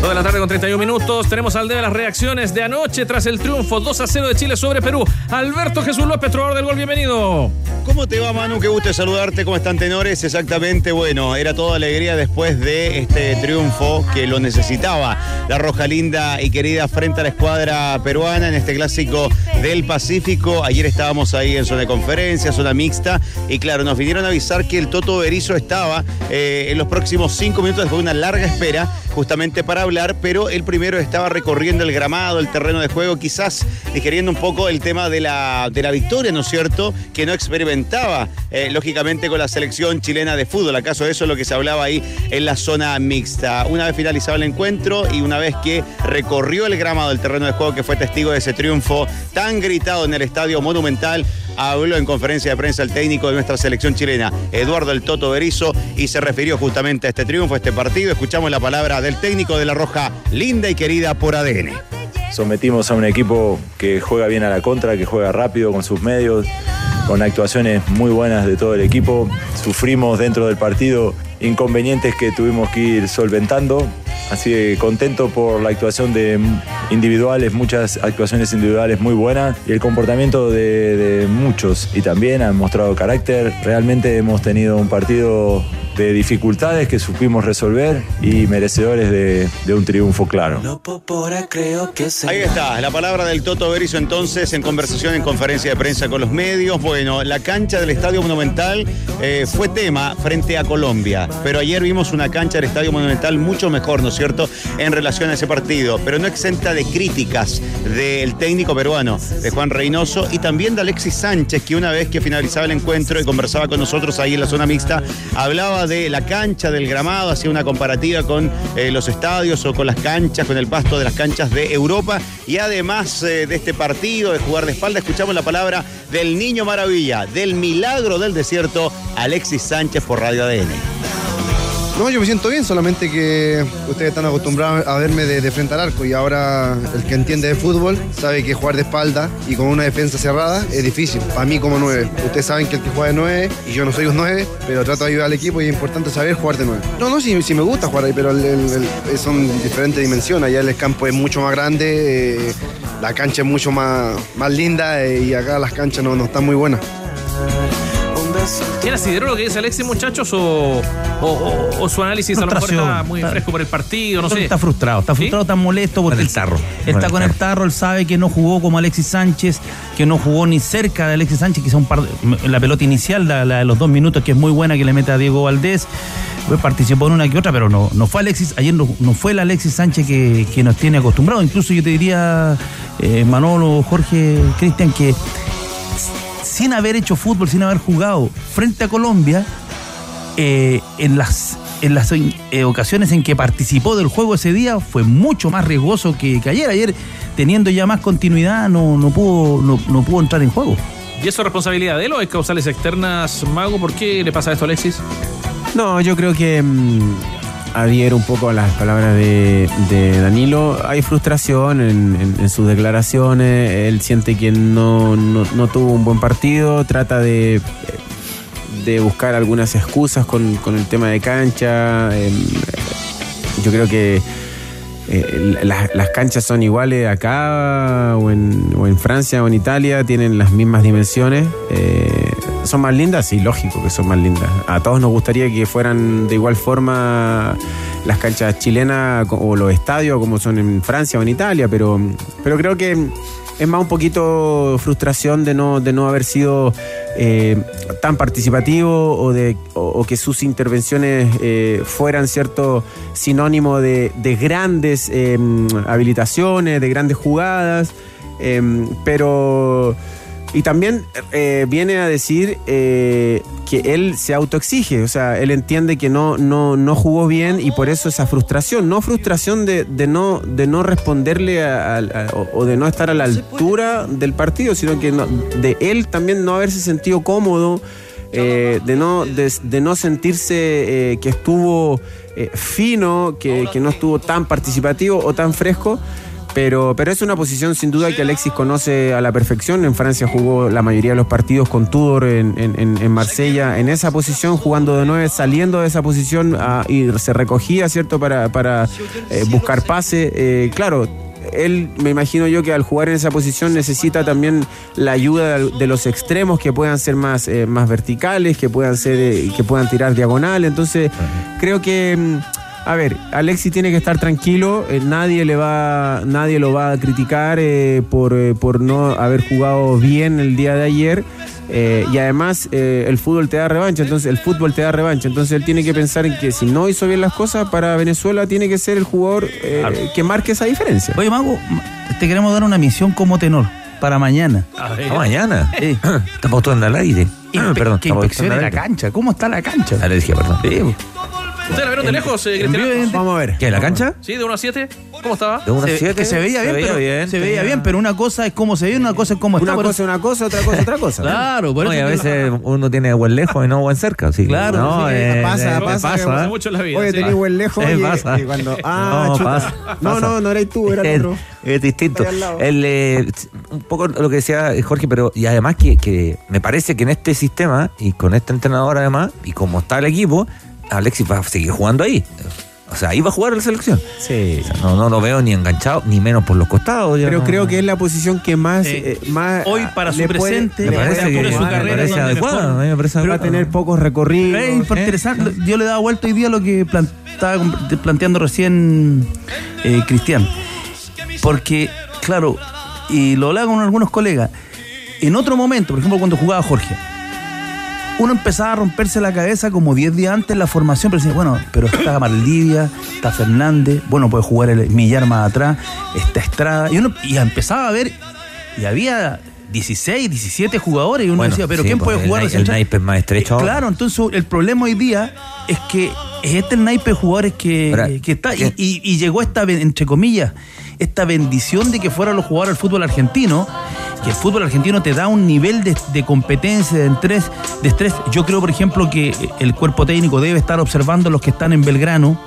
2 de la tarde con 31 minutos. Tenemos al de las reacciones de anoche tras el triunfo 2 a 0 de Chile sobre Perú. Alberto Jesús López, trovador del gol, bienvenido. ¿Cómo te va, Manu? Qué gusto saludarte. ¿Cómo están, tenores? Exactamente, bueno, era toda alegría después de este triunfo que lo necesitaba la Roja Linda y querida frente a la escuadra peruana en este clásico del Pacífico. Ayer estábamos ahí en zona de conferencia, zona mixta, y claro, nos vinieron a avisar que el Toto Berizo estaba eh, en los próximos cinco minutos después de una larga espera, justamente para pero él primero estaba recorriendo el gramado, el terreno de juego, quizás digeriendo un poco el tema de la, de la victoria, ¿no es cierto? Que no experimentaba, eh, lógicamente, con la selección chilena de fútbol. ¿Acaso eso es lo que se hablaba ahí en la zona mixta? Una vez finalizado el encuentro y una vez que recorrió el gramado del terreno de juego, que fue testigo de ese triunfo tan gritado en el Estadio Monumental, habló en conferencia de prensa el técnico de nuestra selección chilena, Eduardo El Toto Berizo, y se refirió justamente a este triunfo, a este partido. Escuchamos la palabra del técnico de la Roja, linda y querida por ADN. Sometimos a un equipo que juega bien a la contra, que juega rápido con sus medios, con actuaciones muy buenas de todo el equipo. Sufrimos dentro del partido inconvenientes que tuvimos que ir solventando. Así que contento por la actuación de individuales, muchas actuaciones individuales muy buenas y el comportamiento de, de muchos. Y también han mostrado carácter. Realmente hemos tenido un partido de dificultades que supimos resolver y merecedores de, de un triunfo claro. Ahí está, la palabra del Toto Berizo entonces en conversación en conferencia de prensa con los medios. Bueno, la cancha del Estadio Monumental eh, fue tema frente a Colombia, pero ayer vimos una cancha del Estadio Monumental mucho mejor, ¿no es cierto?, en relación a ese partido, pero no exenta de críticas del técnico peruano, de Juan Reynoso, y también de Alexis Sánchez, que una vez que finalizaba el encuentro y conversaba con nosotros ahí en la zona mixta, hablaba de la cancha, del gramado, hacía una comparativa con eh, los estadios o con las canchas, con el pasto de las canchas de Europa. Y además eh, de este partido, de jugar de espalda, escuchamos la palabra del niño maravilla, del milagro del desierto, Alexis Sánchez por Radio ADN. No, yo me siento bien, solamente que ustedes están acostumbrados a verme de, frente al arco y ahora el que entiende de fútbol sabe que jugar de espalda y con una defensa cerrada es difícil. Para mí como nueve. Ustedes saben que el que juega de nueve y yo no soy un nueve, pero trato de ayudar al equipo y es importante saber jugar de nueve. No, no, sí, sí me gusta jugar ahí, pero el- el- el- son diferentes dimensiones. Allá el campo es mucho más grande, eh, la cancha es mucho más, más linda eh, y acá las canchas no, no están muy buenas. ¿Tiene asidero lo que dice Alexis, muchachos? ¿O, o- o- o su análisis a lo mejor está muy Está- fresco por el partido? No sé. Está frustrado, está ¿Sí? frustrado, está molesto porque Con el tarro. Está con el tarro. él sabe que no jugó como Alexis Sánchez, que no jugó ni cerca de Alexis Sánchez, quizá un par de- la pelota inicial, la, la de los dos minutos, que es muy buena, que le mete a Diego Valdés. Pues participó en una que otra, pero no, no fue Alexis, ayer no, no fue el Alexis Sánchez que, que nos tiene acostumbrados. Incluso yo te diría, eh, Manolo, Jorge, Cristian, que sin haber hecho fútbol, sin haber jugado frente a Colombia, eh, en las, en las eh, ocasiones en que participó del juego ese día fue mucho más riesgoso que, que ayer. Ayer, teniendo ya más continuidad, no, no, pudo, no, no pudo entrar en juego. ¿Y eso es responsabilidad de él o es causales externas, Mago? ¿Por qué le pasa esto a Alexis? No, yo creo que mm, adhiero un poco a las palabras de, Danilo. Hay frustración en, sus declaraciones. Él siente que no, no- no tuvo un buen partido. Trata de, de buscar algunas excusas con, con el tema de cancha. Em, yo creo que eh, las, las canchas son iguales acá o en, o en Francia o en Italia, tienen las mismas dimensiones. Eh, ¿Son más lindas? Sí, lógico que son más lindas. A todos nos gustaría que fueran de igual forma las canchas chilenas o los estadios como son en Francia o en Italia, pero, pero creo que es más un poquito frustración de no, de no haber sido eh, tan participativo o, de, o, que sus intervenciones eh, fueran cierto sinónimo de, de grandes eh, habilitaciones, de grandes jugadas, eh, pero... Y también eh, viene a decir eh, que él se autoexige, o sea, él entiende que no, no, no jugó bien y por eso esa frustración, no frustración de, de no, de no responderle a- a- o, de no estar a la altura del partido, sino que no- de él también no haberse sentido cómodo, eh, de, no, de, de no sentirse eh, que estuvo eh, fino, que, que no estuvo tan participativo o tan fresco. Pero, pero es una posición sin duda que Alexis conoce a la perfección. En Francia jugó la mayoría de los partidos con Tudor en, en- en- Marsella, en esa posición, jugando de nueve, saliendo de esa posición ah, y se recogía, ¿cierto?, para, para eh, buscar pase. Eh, claro, él, me imagino yo que al jugar en esa posición necesita también la ayuda de los extremos que puedan ser más, eh, más verticales, que puedan ser, eh, que puedan tirar diagonal. Entonces, creo que. A ver, Alexis tiene que estar tranquilo, eh, nadie le va, nadie lo va a criticar eh, por, eh, por no haber jugado bien el día de ayer. eh, y además eh, el fútbol te da revancha, entonces el fútbol te da revancha. Entonces él tiene que pensar en que si no hizo bien las cosas para Venezuela, tiene que ser el jugador eh, que marque esa diferencia. Oye, Mago, te queremos dar una misión como tenor para mañana. Ah, mañana. Estamos todos en el aire. Inspe- perdón. que inspeccione la aire. cancha. ¿Cómo está la cancha? Ah, le dije, perdón. ¿Ustedes la vieron de lejos, eh, Cristian? Vamos a ver. ¿Qué, la cancha? Sí, de 1 a 7. ¿Cómo estaba? De 1 a Se- 7. que se veía bien, pero, se veía bien, pero una cosa es cómo se ve, una cosa es cómo está. Una cosa es una cosa, otra cosa otra cosa. Claro, por No, y eso a veces uno tiene buen lejos y no buen cerca. Claro, no, sí, eh, pasa, eh, pasa, pasa, pasa mucho en la vida. Oye, sí. tenés buen lejos Eh, y, pasa. y cuando. Ah, No, chuta. pasa, no, no, no eres tú, era el otro. Es distinto. El, eh, un poco lo que decía Jorge, pero y además que, que me parece que en este sistema y con este entrenador además, y como está el equipo, Alexis va a seguir jugando ahí. O sea, ahí va a jugar la selección. Sí. O sea, no, no lo veo ni enganchado, ni menos por los costados. Pero no- creo que es la posición que más. Eh, eh, más hoy para su le puede- presente, me le parece que de su carrera me parece donde adecuado. mejor- a mí me parece Va a adecuado. tener pocos recorridos. Es interesante. Yo le daba vuelta hoy día a lo que estaba planteando recién eh, Cristian. Porque, claro, y lo hablaba con algunos colegas, en otro momento, por ejemplo, cuando jugaba Jorge, uno empezaba a romperse la cabeza como 10 días antes en la formación, pero decía, bueno, pero está Maldivia, está Fernández, bueno, puede jugar el Millar más atrás, está Estrada, y uno y empezaba a ver, y había 16, 17 jugadores, y uno Bueno, decía, pero sí, ¿quién pues, puede el jugar? el naipe es más estrecho ahora. Claro, entonces el problema hoy día es que es este el naipe de jugadores que, que está, y, ¿qué? y- y llegó esta, entre comillas, esta bendición de que fueran los jugadores del fútbol argentino, que el fútbol argentino te da un nivel de, de competencia, de estrés, de estrés. Yo creo, por ejemplo, que el cuerpo técnico debe estar observando los que están en Belgrano,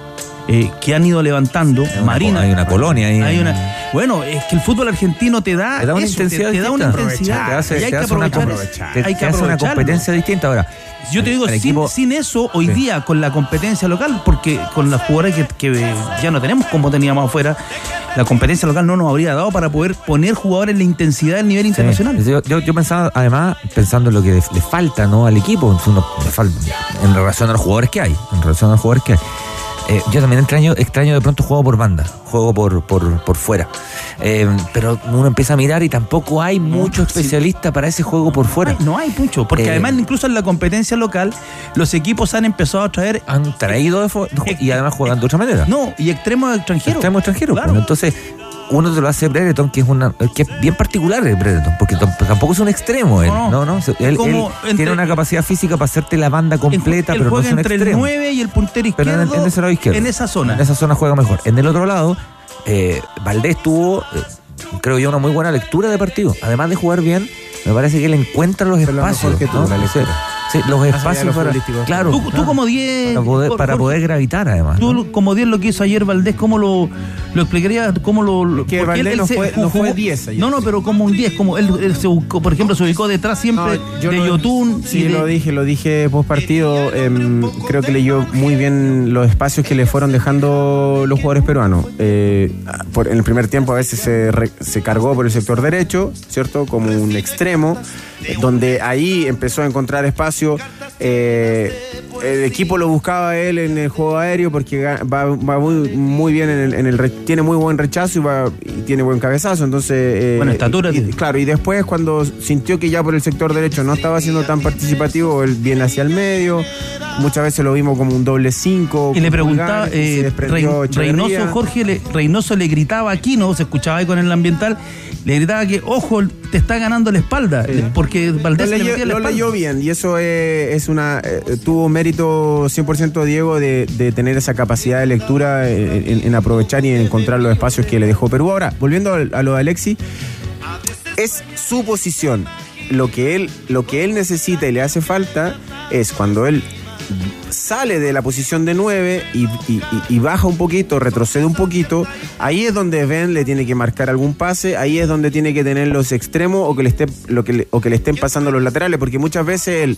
eh, que han ido levantando. una Marina. hay una colonia ahí Hay en- una- bueno, es que el fútbol argentino te da, Te da una eso, intensidad te, da una intensidad. Te hace, y hay que una, aprovechar te- Hay que hace una competencia distinta. Ahora, Yo te digo, sin, equipo- sin eso, hoy Sí. día, con la competencia local, porque con las jugadoras que, que ya no tenemos como teníamos afuera, la competencia local no nos habría dado para poder poner jugadores en la intensidad del nivel internacional. Sí. Yo, yo, yo pensaba, además, pensando en lo que le, le falta ¿no? al equipo, fal- en relación a los jugadores que hay, en relación a los jugadores que hay. Eh, yo también extraño, extraño de pronto juego por banda, juego por, por, por fuera. Eh, pero uno empieza a mirar y tampoco hay mucho especialista para ese juego por fuera. No hay mucho, porque Eh, además incluso en la competencia local, los equipos han empezado a traer... Han traído de y además juegan de otra manera. No, y extremos extranjeros. Extremo extranjero. Claro. pues. Entonces, uno te lo hace Brereton, que es una que es bien particular el Brereton, porque tam- tampoco es un extremo él. No, No, no. no. se- Él, Como él entre- tiene una capacidad física para hacerte la banda completa, pero no juega es un entre el extremo. 9 y el puntero Pero en, izquierdo. en ese lado izquierdo. En esa zona. En esa zona juega mejor. En el otro lado, eh, Valdés tuvo, eh, creo yo, una muy buena lectura de partido. Además de jugar bien, me parece que él encuentra los Fue lo espacios. mejor que tuvo ¿no? la Sí. los allá de espacios para, claro, Tú, como 10. para poder, Jor- para Jorge, poder gravitar además. ¿no? Tú, como 10 lo que hizo ayer Valdés, ¿cómo lo, lo explicarías? ¿Cómo lo, lo- Que Valdés no se fue- no fue 10 ayer. No, no, pero como un 10, como él, él se ubicó, por ejemplo, se ubicó detrás siempre No, yo de lo- Yotun. Sí, y de- lo dije, lo dije post partido. creo que leyó muy bien los espacios que le fueron dejando los jugadores peruanos. Eh, por- en el primer tiempo a veces se, re- se cargó por el sector derecho, ¿cierto? Como un extremo, eh, donde ahí empezó a encontrar espacio. Eh, el equipo lo buscaba él en el juego aéreo porque va, va muy, muy bien en el, en el tiene muy buen rechazo y, va, y tiene buen cabezazo. Entonces, eh, Buena estatura y- claro, y después cuando sintió que ya por el sector derecho no estaba siendo tan participativo, él viene hacia el medio. Muchas veces lo vimos como un doble cinco. Y le preguntaba, Pulgar, eh. Reynoso, Jorge, le- Reynoso le gritaba aquí, ¿no? Se escuchaba ahí con el ambiental, le gritaba que, ojo, te está ganando la espalda, le- porque Valdés le metía la lo espalda. leyó bien y eso es, es una eh, tuvo mérito 100% Diego de, de tener esa capacidad de lectura en, en- aprovechar y en encontrar los espacios que le dejó Perú. Ahora, volviendo a, lo de Alexi, es su posición. Lo que él lo que él necesita y le hace falta es cuando él sale de la posición de 9 y, baja un poquito, retrocede un poquito, ahí es donde Ben le tiene que marcar algún pase, ahí es donde tiene que tener los extremos o que le, esté, o que le estén pasando los laterales, porque muchas veces él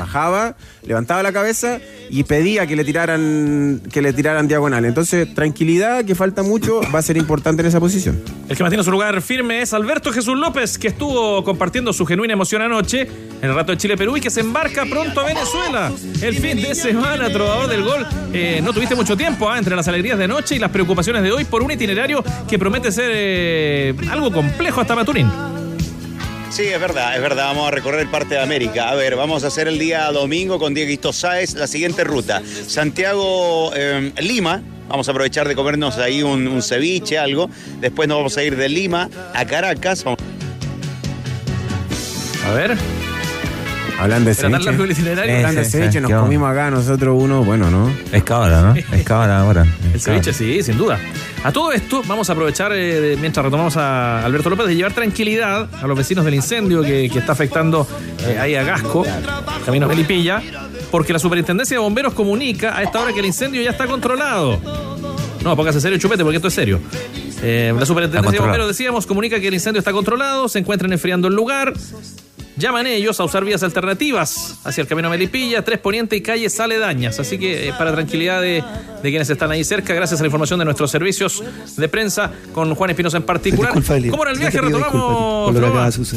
bajaba, levantaba la cabeza y pedía que le tiraran que le tiraran diagonal. Entonces, tranquilidad, que falta mucho, va a ser importante en esa posición. El que mantiene su lugar firme es Alberto Jesús López, que estuvo compartiendo su genuina emoción anoche en el rato de Chile-Perú y que se embarca pronto a Venezuela. El fin de semana, trovador del gol. Eh, no tuviste mucho tiempo ah, entre las alegrías de anoche y las preocupaciones de hoy por un itinerario que promete ser eh, algo complejo hasta Maturín. Sí, es verdad, es verdad. Vamos a recorrer parte de América. A ver, vamos a hacer el día domingo con Dieguito Sáez la siguiente ruta. Santiago, eh, Lima. Vamos a aprovechar de comernos ahí un, ceviche, algo. Después nos vamos a ir de Lima a Caracas. A ver. Hablando de tan ceviche. largo el itinerario. Hablando de Sí, ceviche, sí, nos qué comimos acá nosotros uno, bueno, ¿no? Es cábala, ¿no? Es cábala ahora. El ceviche, sí, sin duda. A todo esto, vamos a aprovechar, eh, de- mientras retomamos a Alberto López, de llevar tranquilidad a los vecinos del incendio que, que está afectando eh, ahí a Gasco, camino a Melipilla, porque la superintendencia de bomberos comunica a esta hora que el incendio ya está controlado. No, póngase serio, chupete, porque esto es serio. Eh, la superintendencia de controlado. bomberos, decíamos, comunica que el incendio está controlado, se encuentran enfriando el lugar. Llaman ellos a usar vías alternativas hacia el camino Melipilla, Tres Poniente y calles aledañas. Así que eh, para tranquilidad de, de quienes están ahí cerca, gracias a la información de nuestros servicios de prensa, con Juan Espinosa en particular. Disculpa, Eli. ¿Cómo era el viaje? Retomamos.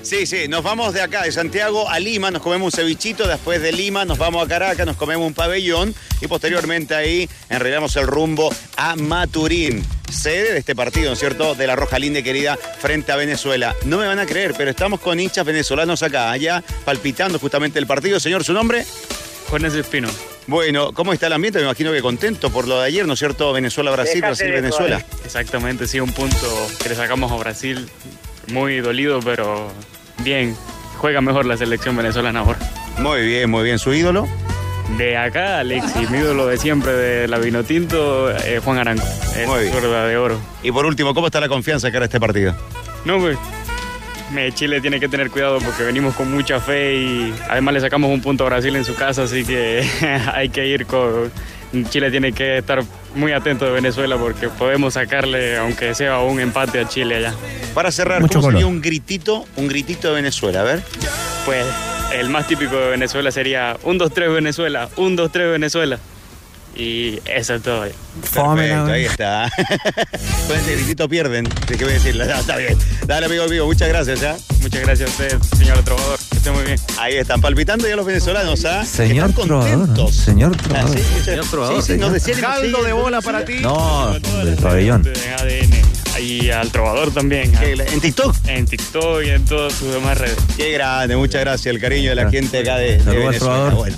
Sí, sí, nos vamos de acá, de Santiago a Lima, nos comemos un cevichito, después de Lima nos vamos a Caracas, nos comemos un pabellón y posteriormente ahí enredamos el rumbo a Maturín, sede de este partido, ¿no es cierto?, de la Roja Linda y querida frente a Venezuela. No me van a creer, pero estamos con hinchas venezolanos acá, allá, palpitando justamente el partido. Señor, ¿su nombre? Juan Espino. Bueno, ¿cómo está el ambiente? Me imagino que contento por lo de ayer, ¿no es cierto? Venezuela-Brasil, Brasil-Venezuela. Exactamente, sí, un punto que le sacamos a Brasil. Muy dolido, pero bien. Juega mejor la selección venezolana ahora. Muy bien, muy bien. ¿Su ídolo? De acá, Alexi, mi ídolo de siempre de la Vinotinto, eh, Juan Arango. Es Muy bien. de oro. Y por último, ¿cómo está la confianza cara a este partido? No, pues. me- Chile tiene que tener cuidado porque venimos con mucha fe y además le sacamos un punto a Brasil en su casa, así que hay que ir con. Chile tiene que estar muy atento de Venezuela porque podemos sacarle, aunque sea un empate a Chile allá. Para cerrar, Mucho ¿cómo color. sería un gritito, un gritito de Venezuela? A ver. Pues el más típico de Venezuela sería un 2-3 Venezuela, un 2-3 Venezuela. Y eso es todo. Perfecto, ahí está. Con ese gritito pierden. ¿De qué voy a decirle? No, está bien. Dale, amigo mío, muchas gracias, ¿ah? Muchas gracias a usted, señor trovador. Que esté muy bien. Ahí están, palpitando ya los venezolanos, ¿ah? Señor Están trovador. Señor trovador. Sí, sí, Señor trovador, sí, sí, nos decían Caldo de bola para ti. No, del pabellón. En ADN. Y al trovador también. ¿ah? ¿En TikTok? En TikTok y en todas sus demás redes. Qué grande, muchas gracias. El cariño de la gente acá de, de al Venezuela. trovador. Bueno.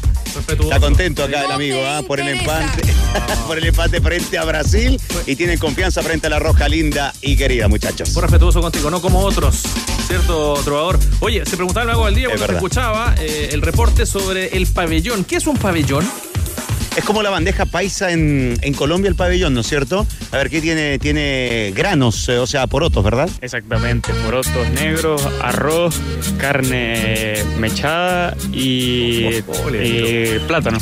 Está contento acá el amigo, ¿ah? Por el empate, por el empate frente a Brasil y tienen confianza frente a la Roja linda y querida, muchachos. Fue respetuoso contigo, no como otros, ¿cierto, trovador? Oye, se preguntaba luego al día Es cuando verdad. escuchaba eh, el reporte sobre el pabellón. ¿Qué es un pabellón? Es como la bandeja paisa en, en Colombia, el pabellón, ¿no es cierto? A ver, ¿qué tiene? Tiene granos, eh, o sea, porotos, ¿verdad? Exactamente, porotos negros, arroz, carne mechada y, y plátano.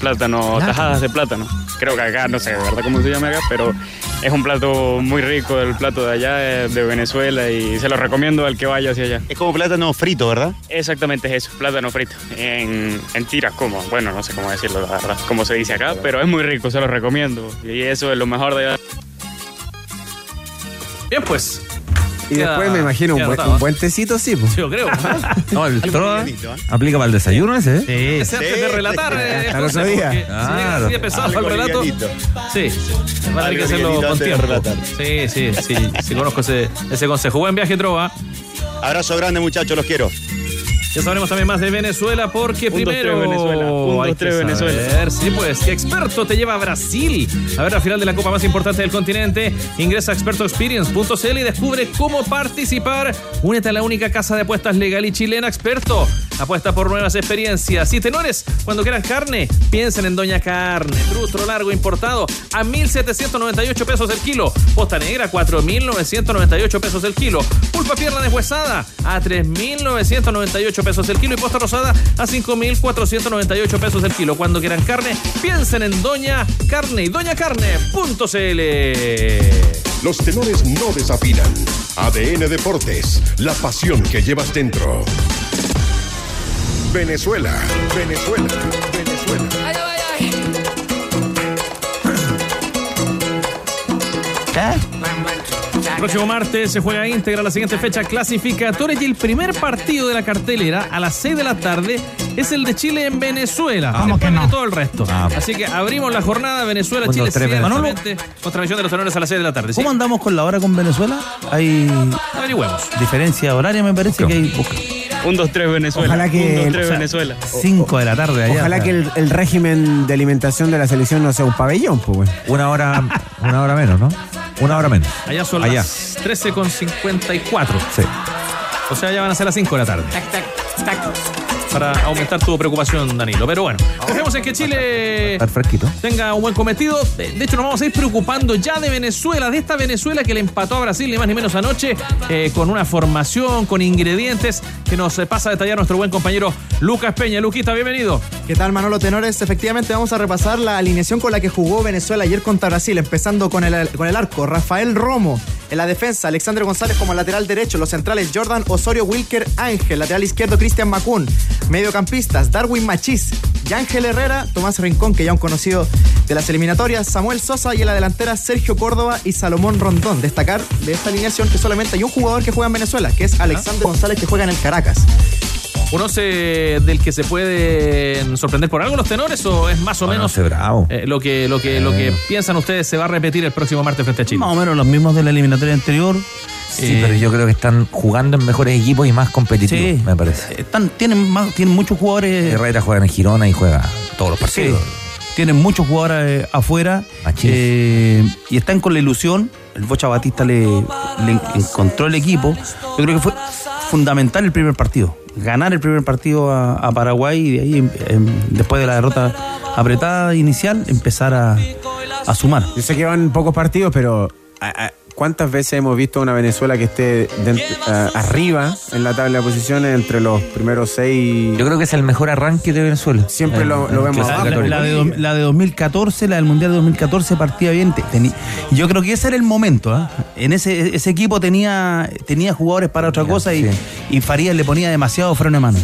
Plátano, tajadas de plátano. Creo que acá, no sé de verdad cómo se llama acá, pero es un plato muy rico, el plato de allá, eh, de Venezuela, y se lo recomiendo al que vaya hacia allá. Es como plátano frito, ¿verdad? Exactamente es eso, plátano frito. En, en tiras, como, bueno, no sé cómo decirlo, la verdad, como se dice acá, pero es muy rico, se lo recomiendo. Y eso es lo mejor de allá. Bien, pues. Y Queda- después me imagino un buen, un buen tecito, sí. pues. Yo creo. No, el livianito, ¿eh? aplica para el desayuno ese, ¿eh? Ese antes de relatar. eh, Al día. porque Si llega así de pesado Algo el relato. Sí, va a tener que hacerlo con tiempo. Sí, sí, sí, sí, conozco ese, ese consejo. Buen viaje, Trova. Abrazo grande, muchachos, los quiero. Ya sabremos también más de Venezuela porque primero. tres, Venezuela. Hay tres, que Venezuela. saber, Sí, pues, ¿qué experto te lleva a Brasil? A ver la final de la copa más importante del continente. Ingresa a expertoexperience.cl y descubre cómo participar. Únete a la única casa de apuestas legal y chilena experto. Apuesta por nuevas experiencias. Y tenores, cuando quieran carne, piensen en Doña Carne. Trustro largo importado a 1.798 pesos el kilo. Posta negra, 4.998 pesos el kilo. Pulpa pierna deshuesada a 3.998 pesos el kilo. Y posta rosada a 5.498 pesos el kilo. Cuando quieran carne, piensen en Doña Carne y doñacarne.cl. Los tenores no desafinan. ADN Deportes, la pasión que llevas dentro. Venezuela, Venezuela, Venezuela. Próximo martes se juega íntegra la siguiente fecha clasificatoria y el primer partido de la cartelera a las 6 de la tarde es el de Chile en Venezuela. Vamos que no. todo el resto. Ah. Así que abrimos la jornada Venezuela, Un, Chile, dos, tres, ciertamente, con transmisión de los tenores a las 6 de la tarde. ¿sí? ¿Cómo andamos con la hora con Venezuela? Hay Averigüemos. diferencia horaria, me parece que hay Un, dos, tres, Venezuela. Ojalá que- Un, dos, o tres, sea, Venezuela. 5 de la tarde allá. Ojalá que el, el régimen de alimentación de la selección no sea un pabellón, pues, güey. Una hora, una hora menos, ¿no? Una hora menos. Allá son Allá. las 13.54. Sí. O sea, ya van a ser las 5 de la tarde. Para aumentar tu preocupación, Danilo. Pero bueno, dejemos en que Chile tenga un buen cometido. De de hecho, nos vamos a ir preocupando ya de Venezuela, de esta Venezuela que le empató a Brasil, ni más ni menos anoche, eh, con una formación, con ingredientes que nos eh, pasa a detallar nuestro buen compañero Lucas Peña. Luquita, bienvenido. ¿Qué tal, Manolo Tenores? Efectivamente, vamos a repasar la alineación con la que jugó Venezuela ayer contra Brasil, empezando con el, con el arco. Rafael Romo. En la defensa, Alexandre González como lateral derecho. Los centrales, Jordan Osorio Wilker Ángel. Lateral izquierdo, Cristian Macún. Mediocampistas, Darwin Machís. Yángel Herrera, Tomás Rincón, que ya un conocido de las eliminatorias, Samuel Sosa y en la delantera Sergio Córdoba y Salomón Rondón. Destacar de esta alineación que solamente hay un jugador que juega en Venezuela, que es Alexandre González, que juega en el Caracas. ¿Un once del que se puede sorprender por algo los tenores o es más o Bueno, menos bravo. eh, lo, que, lo, que, lo que piensan ustedes se va a repetir el próximo martes frente a Chile? Más o menos los mismos de la eliminatoria anterior. Sí, Eh, pero yo creo que están jugando en mejores equipos y más competitivos, Sí. me parece. Están, tienen, más, tienen muchos jugadores. Herrera juega en Girona y juega todos los Sí, partidos. tienen muchos jugadores eh, afuera eh, y están con la ilusión. El Bocha Batista le, le encontró el equipo. Yo creo que fue fundamental el primer partido. Ganar el primer partido a, Paraguay y de ahí, em, em, después de la derrota apretada inicial, empezar a, a sumar. Yo sé que van pocos partidos, pero a- ¿cuántas veces hemos visto a una Venezuela que esté a- arriba en la tabla de posiciones entre los primeros seis? Yo creo que es el mejor arranque de Venezuela. Siempre lo- lo vemos La, abajo. clasificatoria. la de, do- la de 2014, la del Mundial de 2014 partía bien. Yo creo que ese era el momento. ¿ah? En ese, ese equipo tenía, tenía jugadores para otra cosa y, sí. y Farías le ponía demasiado freno de mano.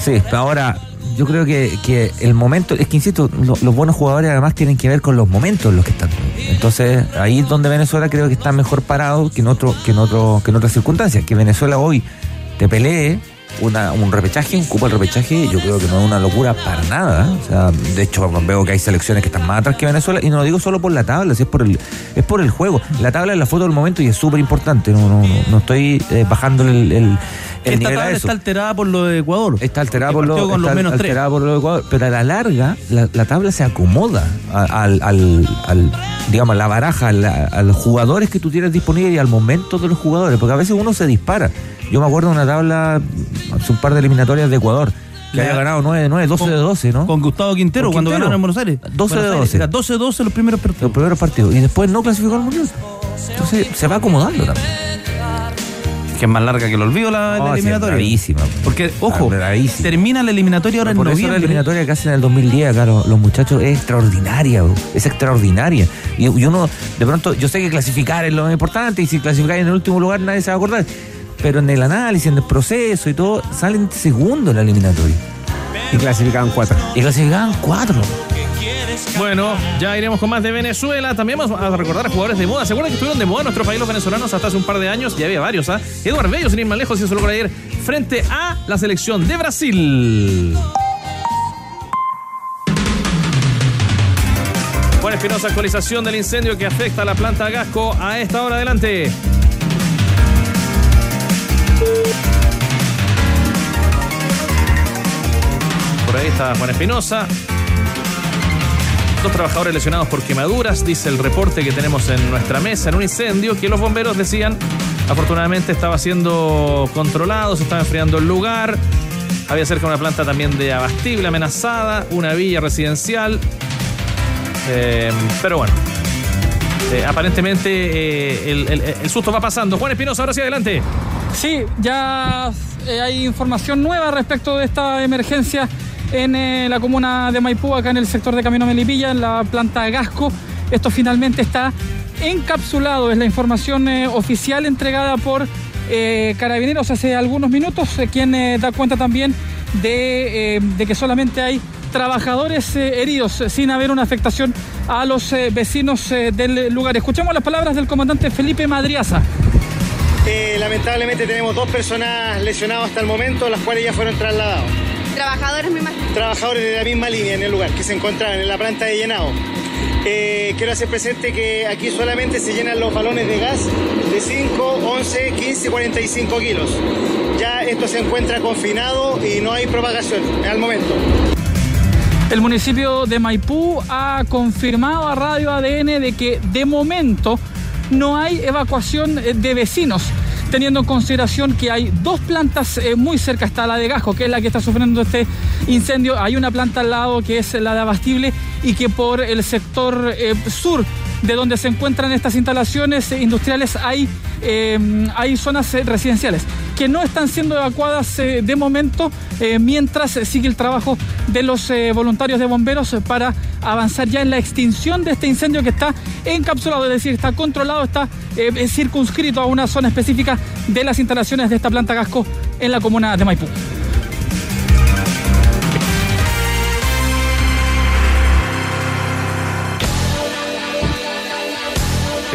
Sí, ahora yo creo que, que el momento, es que insisto, lo- los buenos jugadores además tienen que ver con los momentos en los que están. Entonces, ahí es donde Venezuela creo que está mejor parado que en otro, que en otro, que en otras circunstancias. Que Venezuela hoy te pelee una, un repechaje, un cupo al repechaje, yo creo que no es una locura para nada. O sea, de hecho veo que hay selecciones que están más atrás que Venezuela, y no lo digo solo por la tabla, si es por el, es por el juego. La tabla es la foto del momento y es súper importante. No, no, no, no estoy eh, bajándole el, el, el Esta nivel a tabla eso. está alterada por lo de Ecuador. Está alterada por lo, con los está menos tres. alterada por lo de Ecuador, pero a la larga la, la tabla se acomoda a- al, al, al, digamos, la baraja, al- a, los jugadores que tú tienes disponibles y al momento de los jugadores, porque a veces uno se dispara. Yo me acuerdo de una tabla hace un par de eliminatorias de Ecuador. Que había ganado 9 de 9, 12 de 12, ¿no? Con Gustavo Quintero, Con cuando Quintero. ganaron en Buenos Aires. 12 de Buenos Aires, 12. Era 12 de 12 los primeros partidos. Los primeros partidos. Y después no clasificó al mundial. Entonces se va acomodando también. Que es más larga que el olvido la, la eliminatoria. bravísima. Porque, ojo, Bravísima. termina la eliminatoria ahora en eso la noviembre. eliminatoria que hacen en el 2010 acá los, los muchachos es extraordinaria, bro. es extraordinaria. Y, y uno, de pronto, yo sé que clasificar es lo más importante y si clasificáis en el último lugar nadie se va a acordar. Pero en el análisis, en el proceso y todo, salen segundo en la eliminatoria. Y clasificaban cuatro. Y clasificaban cuatro. Bueno, ya iremos con más de Venezuela. También vamos a recordar a jugadores de moda. ¿Se acuerdan que estuvieron de moda en nuestro país los venezolanos hasta hace un par de años? Ya había varios, ¿ah? Eduardo Bello, sin ir más lejos, hizo logro ayer frente a la selección de Brasil. Juan Espinosa, actualización del incendio que afecta a la planta Gasco a esta hora. Adelante. Por ahí está Juan Espinosa. Dos trabajadores lesionados por quemaduras, dice el reporte que tenemos en nuestra mesa, en un incendio que los bomberos decían, afortunadamente estaba siendo controlado, se estaba enfriando el lugar. Había cerca una planta también de abastible amenazada, una villa residencial. Eh, pero bueno, eh, aparentemente eh, el, el- el susto va pasando. Juan Espinosa, ahora sí adelante. Sí, ya eh, hay información nueva respecto de esta emergencia en eh, la comuna de Maipú, acá en el sector de Camino Melipilla, en la planta Gasco. Esto finalmente está encapsulado, es la información eh, oficial entregada por Carabineros hace algunos minutos, quien da cuenta también de, de que solamente hay trabajadores heridos, sin haber una afectación a los vecinos del lugar. Escuchemos las palabras del comandante Felipe Madriaza. Eh, lamentablemente tenemos dos personas lesionadas hasta el momento, las cuales ya fueron trasladados. Trabajadores, me imagino. Trabajadores de la misma línea en el lugar, que se encontraban en la planta de llenado. Eh, quiero hacer presente que aquí solamente se llenan los balones de gas de 5, 11, 15, 45 kilos. Ya esto se encuentra confinado y no hay propagación al momento. El municipio de Maipú ha confirmado a Radio ADN de que de momento no hay evacuación eh, de vecinos, teniendo en consideración que hay dos plantas eh, muy cerca, está la de Gajo, que es la que está sufriendo este incendio, hay una planta al lado que es la de Abastible y que por el sector eh, sur de donde se encuentran estas instalaciones industriales hay, eh, hay zonas eh, residenciales que no están siendo evacuadas eh, de momento mientras sigue el trabajo de los voluntarios de bomberos para avanzar ya en la extinción de este incendio que está encapsulado, es decir, está controlado, está circunscrito a una zona específica de las instalaciones de esta planta Gasco en la comuna de Maipú.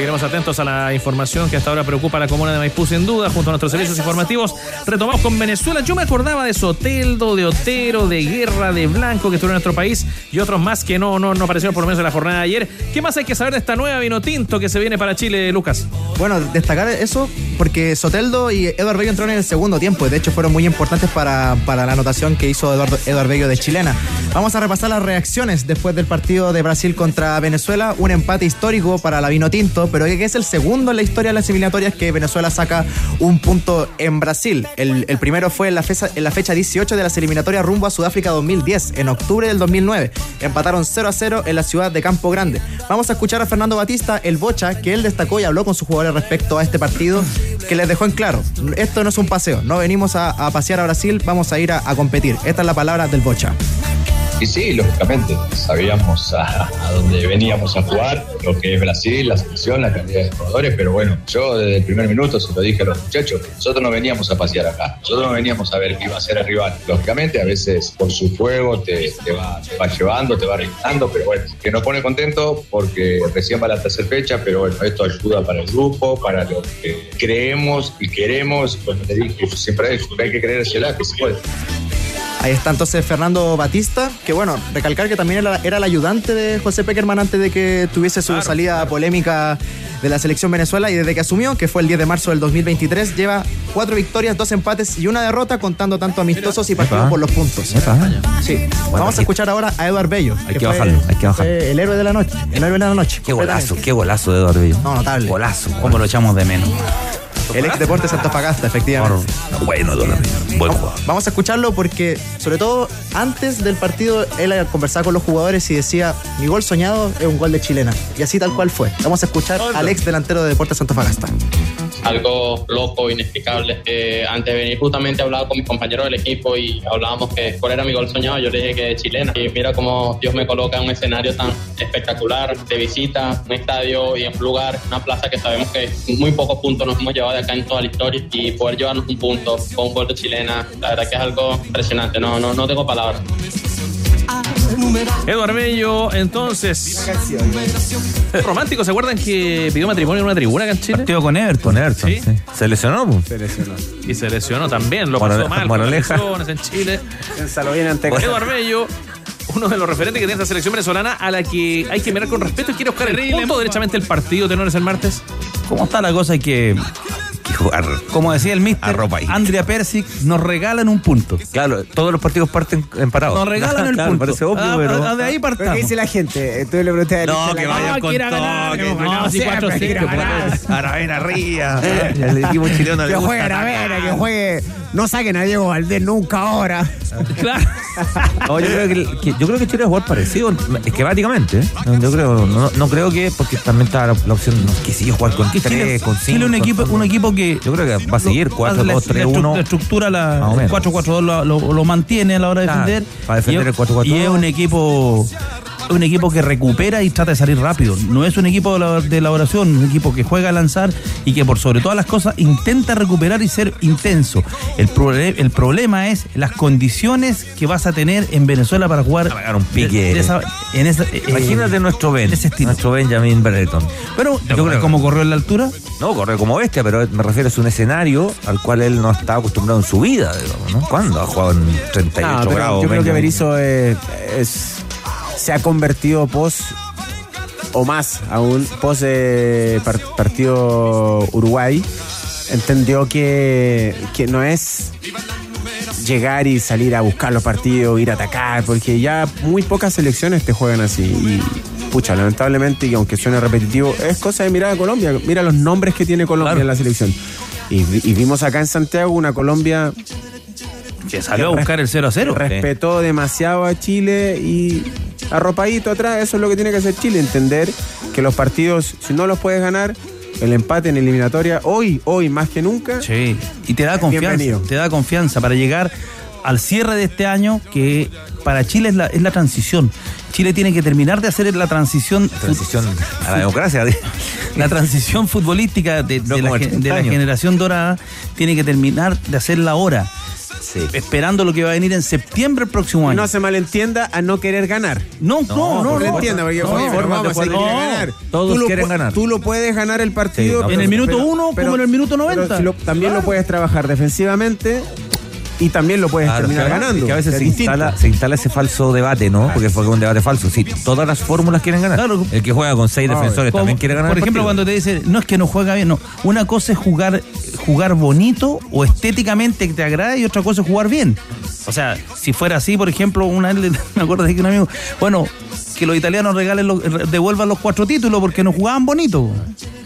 Seguiremos atentos a la información que hasta ahora preocupa a la comuna de Maipú, sin duda, junto a nuestros servicios informativos. Retomamos con Venezuela. Yo me acordaba de Soteldo, de Otero, de Guerra, de Blanco, que estuvieron en nuestro país, y otros más que no, no, no aparecieron por lo menos en la jornada de ayer. ¿Qué más hay que saber de esta nueva vino tinto que se viene para Chile, Lucas? Bueno, destacar eso porque Soteldo y Eduardo Bello entraron en el segundo tiempo. y De hecho, fueron muy importantes para, para la anotación que hizo Eduardo, Eduardo Bello de chilena. Vamos a repasar las reacciones después del partido de Brasil contra Venezuela. Un empate histórico para la Vino Tinto, pero es el segundo en la historia de las eliminatorias que Venezuela saca un punto en Brasil. El, el primero fue en la, fecha, en la fecha 18 de las eliminatorias rumbo a Sudáfrica 2010, en octubre del 2009. Empataron 0 a 0 en la ciudad de Campo Grande. Vamos a escuchar a Fernando Batista, el Bocha, que él destacó y habló con sus jugadores respecto a este partido, que les dejó en claro, esto no es un paseo, no venimos a, a pasear a Brasil, vamos a ir a, a competir. Esta es la palabra del Bocha. Y sí, lógicamente, sabíamos a, a dónde veníamos a jugar, lo que es Brasil, la selección, la calidad de jugadores, pero bueno, yo desde el primer minuto se lo dije a los muchachos, nosotros no veníamos a pasear acá, nosotros no veníamos a ver qué iba a ser el rival. Lógicamente, a veces por su juego te, te va, te va llevando, te va arriesgando, pero bueno, que nos pone contento porque recién va la tercera fecha, pero bueno, esto ayuda para el grupo, para lo que creemos y queremos, pues te dije, siempre dicho, hay que creer hacia la que se puede. Ahí está entonces Fernando Batista, que bueno, recalcar que también era, era el ayudante de José Peckerman antes de que tuviese su salida polémica de la selección Venezuela y desde que asumió, que fue el 10 de marzo del 2023, lleva cuatro victorias, dos empates y una derrota contando tanto amistosos y partidos por los puntos. Sí. Vamos a escuchar ahora a Eduard Bello. Hay que fue- bajarlo, hay que bajarlo. fue El héroe de la noche. El héroe de la noche. Qué golazo, qué golazo de Eduardo Bello. No, notable. Golazo. ¿Cómo lo echamos de menos? El ex Deportes Antofagasta, efectivamente. Bueno, Don. Buen jugador. Vamos a escucharlo porque, sobre todo, antes del partido, él conversaba con los jugadores y decía: Mi gol soñado es un gol de chilena. Y así tal cual fue. Vamos a escuchar al ex delantero de Deportes Antofagasta. Algo loco, inexplicable. Eh, antes de venir justamente hablaba con mis compañeros del equipo y hablábamos que cuál era mi gol soñado. Yo le dije que chilena. Y mira cómo Dios me coloca en un escenario tan espectacular de visita, un estadio y en un lugar, una plaza que sabemos que muy pocos puntos nos hemos llevado de acá en toda la historia y poder llevarnos un punto con un gol de chilena, la verdad que es algo impresionante. No, no, no tengo palabras. Eduardo Bello, entonces. Romántico, ¿se acuerdan que pidió matrimonio en una tribuna acá en Chile? Partido con Everton. Con Everton, Sí. sí. Se lesionó, pues. Se lesionó. Y se lesionó también, lo pasó Morale- mal. con moraleja. lesiones en Chile. Piénsalo bien ante Eduardo Bello, uno de los referentes que tiene esta selección venezolana a la que hay que mirar con respeto y quiere buscar el punto derechamente el partido, tenores el martes. ¿Cómo está la cosa? Hay que, que jugar. como decía el mister. Andrea Persic, nos regalan un punto. Claro, todos los partidos parten empatados. Nos regalan el Claro, punto. Parece obvio, Ah, pero. ah, de ahí ¿Pero qué partamos. dice la gente? Tú le preguntaste a No, que la- vayan con todo, ganar, que no, siempre 4-5, quiera pues. ganar. Aravena Ría. El equipo chileno le Que juegue. Aravena, que juegue. No saquen a Diego Valdés nunca ahora. Claro. No, yo creo que, que- yo creo que Chile va a jugar parecido, esquemáticamente. ¿eh? Yo creo, no, no creo que, porque también está la, la opción, no, que si yo jugar con Que 3, Chile, con 5. Chile es un equipo, un equipo que Yo creo que va a seguir 4, la, 2, 3, la estru- 1. la estructura, la, el menos. 4-4-2 lo, lo- lo mantiene a la hora de Claro, defender. para defender Y el 4-4-2. Y es un equipo un equipo que recupera y trata de salir rápido. No es un equipo de la- de elaboración, un equipo que juega a lanzar y que por sobre todas las cosas intenta recuperar y ser intenso. El, el problema es las condiciones que vas a tener en Venezuela para jugar un pique. de- de esa- en esa- eh, Imagínate nuestro Ben, ese estilo. nuestro Benjamin Brereton. Pero, Yo creo- ¿cómo corrió en la altura? No, corre como bestia, pero me refiero a un escenario al cual él no está acostumbrado en su vida, digamos, ¿no? ¿Cuándo ha jugado en 38 No, grados? yo creo que? Berizzo es, es- se ha convertido pos o más aún pos eh, par- partido Uruguay entendió que, que no es llegar y salir a buscar los partidos, ir a atacar, porque ya muy pocas selecciones te juegan así. Y pucha, lamentablemente, y aunque suene repetitivo, es cosa de mirar a Colombia. Mira los nombres que tiene Colombia en la selección. Y, y vimos acá en Santiago una Colombia que salió a buscar el 0 a 0. Respetó demasiado a Chile y arropadito atrás, eso es lo que tiene que hacer Chile, entender que los partidos, si no los puedes ganar, el empate en eliminatoria, hoy, hoy más que nunca. Sí, y te da confianza. Bienvenido. Te da confianza para llegar al cierre de este año, que para Chile es la, es la transición. Chile tiene que terminar de hacer la transición. Transición a la democracia. La transición futbolística de, de la, como ge- 80 de la generación dorada tiene que terminar de hacerla ahora. Esperando lo que va a venir en septiembre del próximo año. No se malentienda a no querer ganar. No, no, no. No, no. entienda, porque No, oye, pero vamos, ganar. Todos Tú lo quieren ganar. Tú lo puedes ganar el partido. Sí, no, En el minuto pero- uno pero- como en el minuto pero 90. si lo- también lo puedes trabajar defensivamente y también lo puedes Claro, terminar claro, ganando. que a veces Es se instala, se instala ese falso debate, ¿no? Porque fue un debate falso. Sí, todas las fórmulas quieren ganar. El que juega con seis defensores como- también quiere ganar. Por ejemplo, cuando te dicen, no es que no juega bien, no. Una cosa es jugar, jugar bonito o estéticamente que te agrade y otra cosa es jugar bien. O sea, si fuera así, por ejemplo, una vez me acuerdo de que un amigo, bueno, que los italianos regalen los- devuelvan los cuatro títulos porque no jugaban bonito.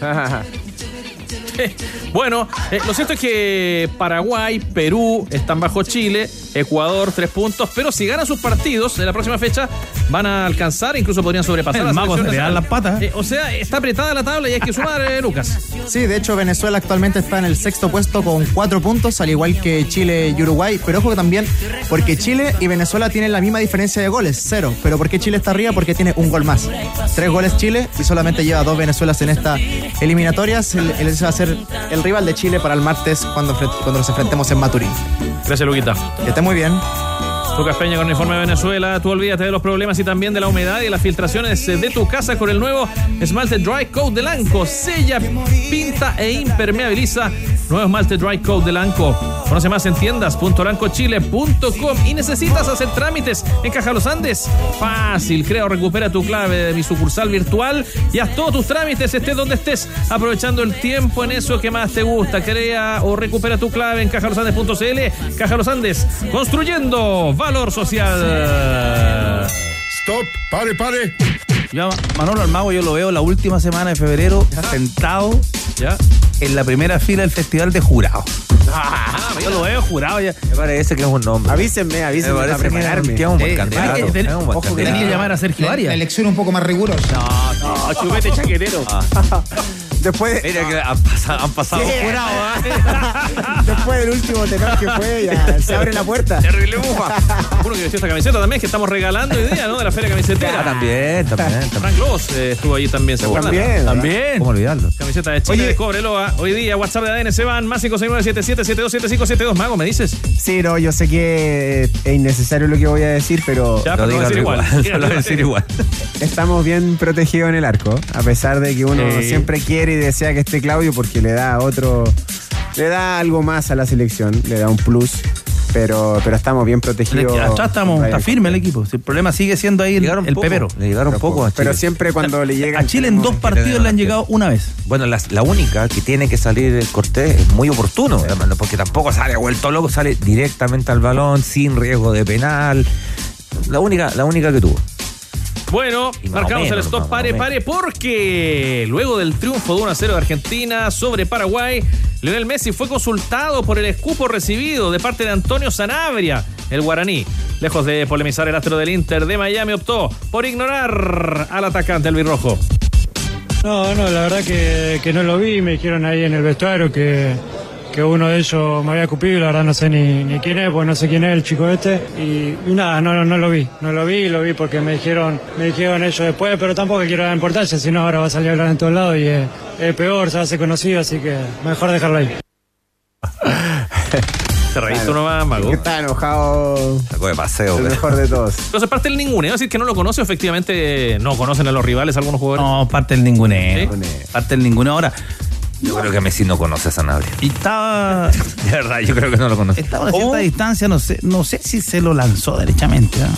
Bueno, eh, lo cierto es que Paraguay, Perú están bajo Chile, Ecuador tres puntos, pero si ganan sus partidos en la próxima fecha van a alcanzar, incluso podrían sobrepasar El las mago se le dan las patas. Eh, o sea, está apretada la tabla y hay que sumar, eh, Lucas. Sí, de hecho Venezuela actualmente está en el sexto puesto con cuatro puntos, al igual que Chile y Uruguay. Pero ojo que también, porque Chile y Venezuela tienen la misma diferencia de goles, cero. Pero ¿por qué Chile está arriba? Porque tiene un gol más. Tres goles Chile y solamente lleva dos Venezuelas en esta eliminatoria. Él, él va a ser el rival de Chile para el martes cuando, cuando nos enfrentemos en Maturín. Gracias, Luquita. Que esté muy bien. Lucas Peña con de Venezuela. Tú olvídate de los problemas y también de la humedad y las filtraciones de tu casa con el nuevo esmalte Dry Coat de Lanco. Sella, pinta e impermeabiliza. Nuevo esmalte Dry Coat de Lanco. Conoce más en tiendas.lancochile.com y necesitas hacer trámites en Caja Los Andes. Fácil, crea o recupera tu clave de mi sucursal virtual y haz todos tus trámites, estés donde estés, aprovechando el tiempo en eso que más te gusta. Crea o recupera tu clave en cajalosandes.cl. Caja Los Andes, construyendo valor social. Stop, pare, pare. Yo, Manolo Almago, yo lo veo la última semana de febrero sentado ¿Ya? en la primera fila del Festival de Jurados. Ah, yo lo veo jurado ya. Me parece que es un nombre. Avísenme, avísenme Me para parece que prepararme. que es un buen candidato. tenés que- llamar a Sergio Arias. la elección un poco más rigurosa. No, no, chupete chaquetero. Después, Mira que han pasado, han pasado Sí. jurados, ¿eh? después del último tenor que fue, ya se abre la puerta. Terrible bufa. Uno que vistió esta camiseta también, que estamos regalando hoy día, ¿no? De la feria Ah, camisetera. también, también. también. Frank Lobos eh, estuvo allí también, ¿se acuerdan? También. También. ¿Cómo olvidarlo? Camiseta de Chile Oye. de Cobreloa. Hoy día, WhatsApp de ADN se van, más 569-7772-7572. Mago, ¿me dices? Sí, no, yo sé que es innecesario lo que voy a decir, pero Ya, Lo pero a digan decir igual. igual. Dígalo, Lo voy a decir igual. estamos bien protegidos en el arco. A pesar de que uno Sí. siempre quiere y desea que esté Claudio porque le da otro. Le da algo más a la selección, le da un plus. Pero, pero estamos bien protegidos. Atrás estamos, está firme el equipo. El problema sigue siendo ahí el, Llegaron el poco, pepero. Le llegaron poco a Chile. Pero siempre cuando le llega. A Chile en dos partidos le han llegado una vez. Bueno, la, la única que tiene que salir el Cortés es muy oportuno, hermano, porque tampoco sale vuelto loco, sale directamente al balón, sin riesgo de penal. La única, la única que tuvo. Bueno, marcamos el stop pare pare porque luego del triunfo de 1 a 0 de Argentina sobre Paraguay, Lionel Messi fue consultado por el escupo recibido de parte de Antonio Sanabria, el guaraní. Lejos de polemizar el astro del Inter de Miami, optó por ignorar al atacante albirrojo. No, no, la verdad que, que no lo vi, me dijeron ahí en el vestuario que, que uno de ellos me había cupido y la verdad no sé ni, ni quién es, pues no sé quién es el chico este y, y nada, no, no, no lo vi, no lo vi, lo vi porque me dijeron, me dijeron ellos después, pero tampoco quiero dar importancia, si no ahora va a salir a hablar en todos lados y es, es peor, se hace conocido, así que mejor dejarlo ahí. Te reíste uno más, Mago. Que está enojado. Sacó de paseo. El mejor de todos. Entonces, parte del ninguneo, es decir, que no lo conoce, o efectivamente no conocen a los rivales algunos jugadores. No, parte del ninguneo. ¿Sí? Parte del ninguneo. Ahora, Yo creo que Messi no conoce a Sanabria. y estaba, De verdad, yo creo que no lo conoce. estaba a cierta distancia, no sé, no sé si se lo lanzó derechamente. ¿ah?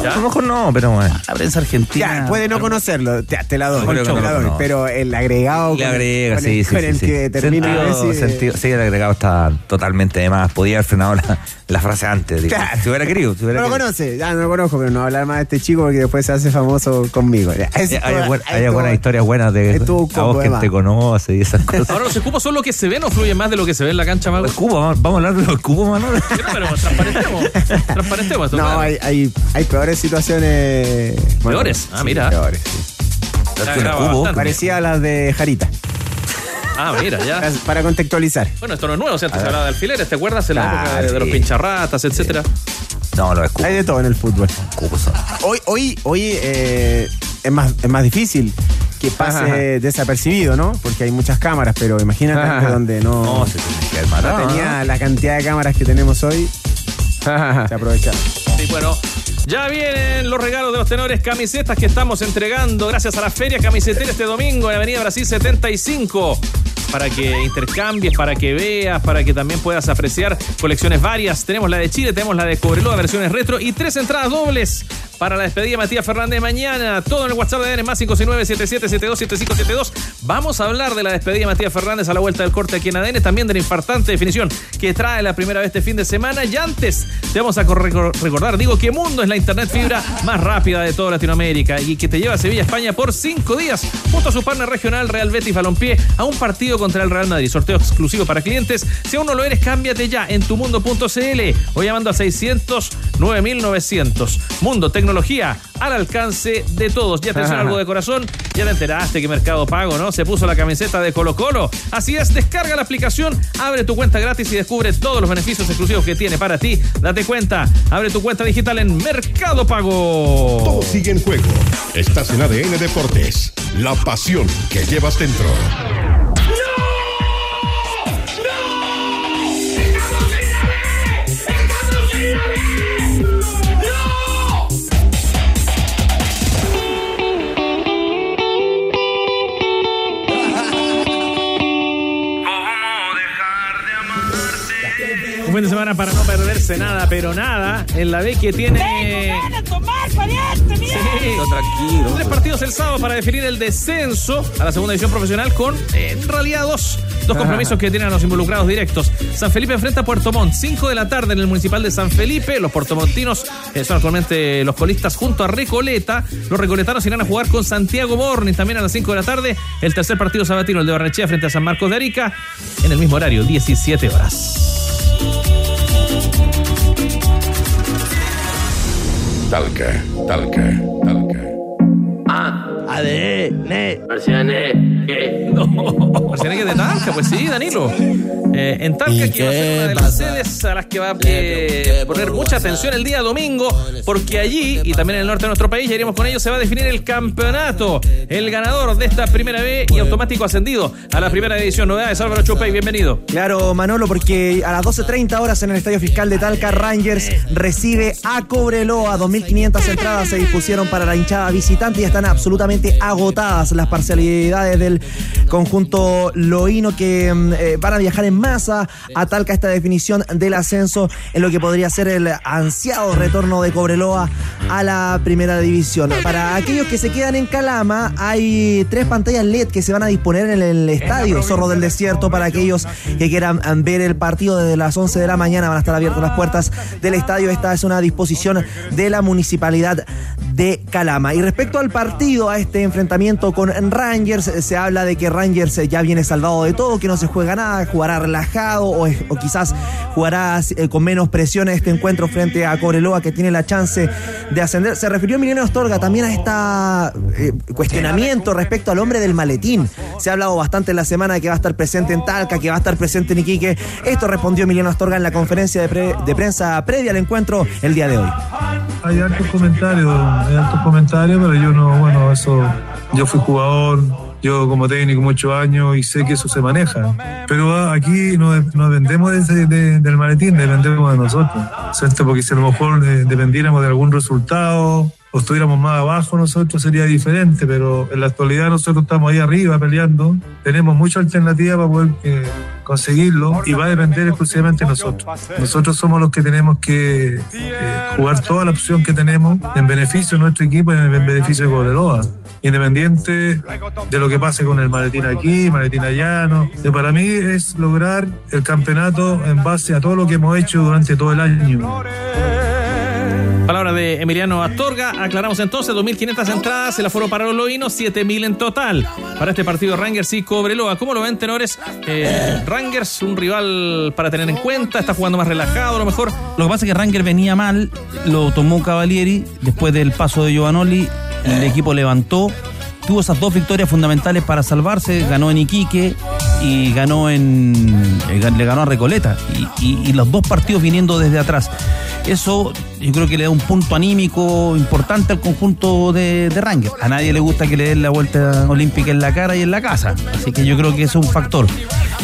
A lo mejor no, pero bueno. La prensa argentina. Ya, puede no conocerlo, te, te la doy, Yo creo que te no la lo doy, conoce. pero el agregado Le con- agrega, con sí, el, sí, con sí, el sí. que termina Sentido- eh, sentido- sí, el agregado está totalmente de más. Podía haber frenado la, la frase antes. digo. Claro. Si hubiera querido. Si hubiera No lo conoce, ya no lo conozco, pero no hablar más de este chico porque después se hace famoso conmigo. Ya, Hay, eso- hay buen- hay algunas historias buenas de a vos que te conoce y esas cosas. Ahora, ¿los escupos son lo que se ven o fluyen más de lo que se ve en la cancha, Mago? Los cubos, vamos, vamos a hablar de los cubos, Manuel. Pero transparentemos. Transparentemos. No, hay, hay, hay peores situaciones. bueno, ¿Peores? Ah, sí, mira. Peores, sí. Cubo. Parecía a las de Jarita. Ah, mira, ya. Para, para contextualizar. Bueno, esto no es nuevo, o sea, antes se hablaba de alfileres, ¿te acuerdas? En la Claro, época de, de los sí. pincharratas, etcétera. No, no es. Hay de todo en el fútbol. Cubos. Hoy, hoy, hoy eh, es, más, es más difícil que pase Ajá. desapercibido, ¿no? Porque hay muchas cámaras, pero imagínate Ajá. donde no, No, se tiene que haber no tenía la cantidad de cámaras que tenemos hoy, se aprovechaba. Sí, bueno. Ya vienen los regalos de los tenores, camisetas que estamos entregando gracias a la Feria Camisetera este domingo en Avenida Brasil 75. Para que intercambies, para que veas, para que también puedas apreciar colecciones varias. Tenemos la de Chile, tenemos la de Cobreloa, versiones retro y tres entradas dobles para la despedida de Matías Fernández mañana. Todo en el WhatsApp de ADN más 569-7772-7572. Vamos a hablar de la despedida de Matías Fernández a la vuelta del corte aquí en ADN. También de la infartante definición que trae la primera vez este fin de semana. Y antes te vamos a recordar, digo que Mundo es la internet fibra más rápida de toda Latinoamérica y que te lleva a Sevilla, España por cinco días junto a su partner regional Real Betis Balompié a un partido contra el Real Madrid. Sorteo exclusivo para clientes. Si aún no lo eres, cámbiate ya en tumundo.cl o llamando a 600 9900. Mundo, tecnología al alcance de todos. Y atención, algo de corazón. Ya te enteraste que Mercado Pago, ¿no? Se puso la camiseta de Colo Colo. Así es, descarga la aplicación, abre tu cuenta gratis y descubre todos los beneficios exclusivos que tiene para ti. Date cuenta, abre tu cuenta digital en Mercado Pago. Todo sigue en juego. Estás en ADN Deportes. La pasión que llevas dentro. Fin de semana para no perderse nada, pero nada. En la B que tiene. tomar, pariente, tranquilo. Tres partidos el sábado para definir el descenso a la segunda división profesional con, en realidad, dos. Dos compromisos que tienen a los involucrados directos. San Felipe enfrenta a Puerto Montt, 5 de la tarde en el municipal de San Felipe. Los puertomontinos eh, son actualmente los colistas junto a Recoleta. Los recoletanos irán a jugar con Santiago Morning también a las 5 de la tarde. El tercer partido sabatino, el de Barnechea frente a San Marcos de Arica, en el mismo horario, 17 horas. Talca, talca, talca. ADN. Marcianeque. No. Marcianeque de Talca, pues sí, Danilo. Eh, en Talca, que va a ser una de las sedes a las que va a eh, poner mucha atención el día domingo, porque allí, y también en el norte de nuestro país, ya iremos con ellos, se va a definir el campeonato. El ganador de esta primera B y automático ascendido a la primera edición. Novedades, Álvaro Chupey, bienvenido. Claro, Manolo, porque a las 12.30 horas en el Estadio Fiscal de Talca, Rangers recibe a Cobreloa. 2.500 entradas se dispusieron para la hinchada visitante y están absolutamente agotadas las parcialidades del conjunto loíno que mm, eh, van a viajar en masa a Talca esta definición del ascenso en lo que podría ser el ansiado retorno de Cobreloa a la primera división. Para aquellos que se quedan en Calama, hay tres pantallas LED que se van a disponer en el estadio Zorro del Desierto para aquellos que quieran mm, ver el partido desde las 11 de la mañana. Van a estar abiertas las puertas del estadio. Esta es una disposición de la municipalidad de Calama. Y respecto al partido, a este enfrentamiento con Rangers, se habla de que Rangers ya viene salvado de todo, que no se juega nada, jugará relajado o, quizás jugará eh, con menos presión este encuentro frente a Coreloa que tiene la chance de ascender. Se refirió Emiliano Astorga también a este cuestionamiento respecto al hombre del maletín. Se ha hablado bastante en la semana de que va a estar presente en Talca, que va a estar presente en Iquique. Esto respondió Emiliano Astorga en la conferencia de, pre- de prensa previa al encuentro el día de hoy. Hay altos comentarios, hay altos comentarios, pero yo no, bueno, eso, yo fui jugador, yo como técnico muchos años y sé que eso se maneja. Pero aquí no, no de- del maletín, dependemos de nosotros, ¿cierto? Porque si a lo mejor eh, dependiéramos de algún resultado o estuviéramos más abajo nosotros sería diferente, pero en la actualidad nosotros estamos ahí arriba peleando, tenemos muchas alternativas para poder eh, conseguirlo y va a depender exclusivamente de nosotros. Nosotros somos los que tenemos que eh, jugar toda la opción que tenemos en beneficio de nuestro equipo y en beneficio de Cobreloa. Independiente de lo que pase con el maletín aquí, maletín allá, no. Eh, Para mí es lograr el campeonato en base a todo lo que hemos hecho durante todo el año. Palabra de Emiliano Astorga. Aclaramos entonces, 2.500 entradas, el aforo para los loinos, 7.000 en total. Para este partido Rangers y Cobreloa. ¿Cómo lo ven, tenores? Eh, Rangers, un rival para tener en cuenta, está jugando más relajado a lo mejor. Lo que pasa es que Ranger venía mal, lo tomó Cavalieri, después del paso de Giovanoli, el equipo levantó, tuvo esas dos victorias fundamentales para salvarse, ganó en Iquique y ganó en eh, le ganó a Recoleta y, los dos partidos viniendo desde atrás. Eso yo creo que le da un punto anímico importante al conjunto de, de Ranger. A nadie le gusta que le den la vuelta olímpica en la cara y en la casa, así que yo creo que eso es un factor.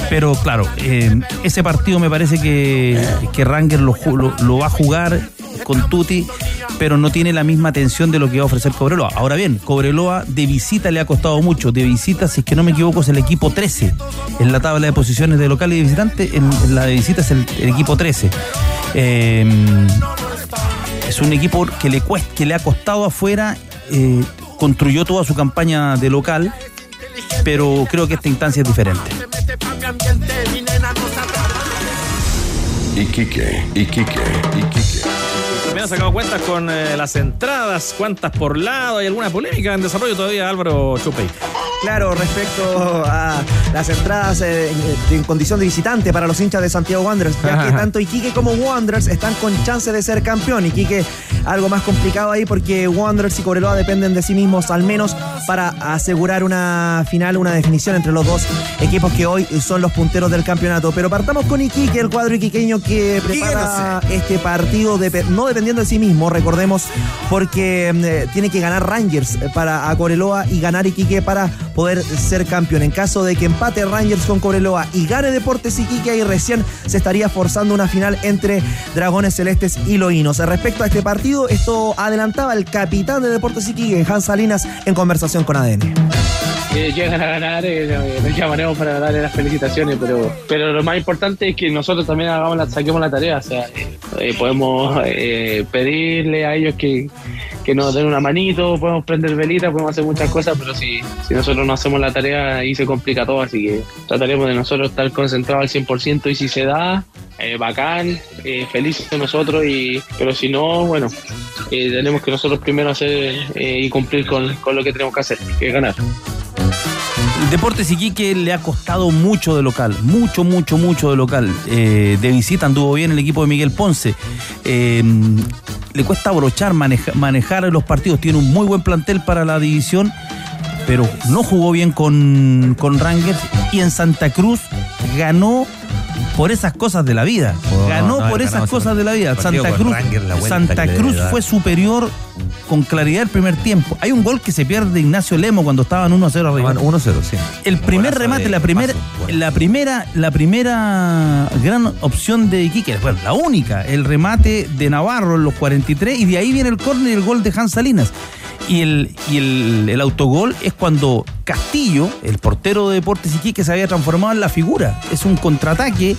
Pero claro, eh, ese partido me parece que, que Ranger lo- lo va a jugar con Tuti, pero no tiene la misma atención de lo que va a ofrecer Cobreloa. Ahora bien, Cobreloa de visita le ha costado mucho. De visita, si es que no me equivoco, es el equipo 13 en la tabla de posiciones de local y de visitante. En, la de visita es el, equipo 13. Eh, es un equipo que le, que le ha costado afuera, eh, construyó toda su campaña de local, pero creo que esta instancia es diferente. Iquique, Iquique, Iquique. También ha sacado cuentas con eh, las entradas, cuántas por lado, hay alguna polémica en desarrollo todavía, Álvaro Chupey. Claro, respecto a las entradas eh, en, en condición de visitante para los hinchas de Santiago Wanderers, ya que tanto Iquique como Wanderers están con chance de ser campeón. Iquique algo más complicado ahí porque Wanderers y Cobreloa dependen de sí mismos al menos para asegurar una final, una definición entre los dos equipos que hoy son los punteros del campeonato. Pero partamos con Iquique, el cuadro iquiqueño que prepara este partido depe- no dependiendo de sí mismo, recordemos, porque eh, tiene que ganar Rangers para a Cobreloa y ganar Iquique para poder ser campeón. En caso de que empate Rangers con Cobreloa y gane Deportes Iquique, ahí recién se estaría forzando una final entre Dragones Celestes y Loínos. Respecto a este partido, esto adelantaba el capitán de Deportes Iquique, Hans Salinas, en conversación con ADN. eh, llegan a ganar, eh, nos llamaremos para darle las felicitaciones, pero, pero lo más importante es que nosotros también hagamos saquemos la tarea, o sea, eh, eh, podemos eh, pedirle a ellos que, que nos den una manito, podemos prender velitas, podemos hacer muchas cosas, pero si, si nosotros no hacemos la tarea ahí se complica todo, así que trataremos de nosotros estar concentrados al 100% y si se da, eh, bacán, eh, felices nosotros, y, pero si no, bueno, eh, tenemos que nosotros primero hacer eh, y cumplir con, con lo que tenemos que hacer, que es ganar. Deportes Iquique le ha costado mucho de local, mucho, mucho, mucho de local. De visita anduvo bien el equipo de Miguel Ponce. Le cuesta abrochar, maneja- manejar los partidos. Tiene un muy buen plantel para la división, pero no jugó bien con, con Rangers. Y en Santa Cruz ganó por esas cosas de la vida. Oh, ganó no, por esas cosas de la vida. Santa Cruz, Rangers, Santa Cruz fue superior con claridad el primer tiempo. Hay un gol que se pierde Ignacio Lemo cuando estaban 1 a 0 arriba. 1-0, sí. El primer remate, la primera, Paso, la primera, la primera gran opción de Iquique, bueno, la única, el remate de Navarro en los 43 y de ahí viene el córner y el gol de Hans Salinas. Y el, y el, el autogol es cuando Castillo, el portero de Deportes Iquique, se había transformado en la figura. Es un contraataque, eh,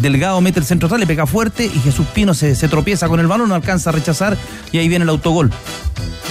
Delgado mete el centro atrás, le pega fuerte y Jesús Pino se, se tropieza con el balón, no alcanza a rechazar y ahí viene el autogol.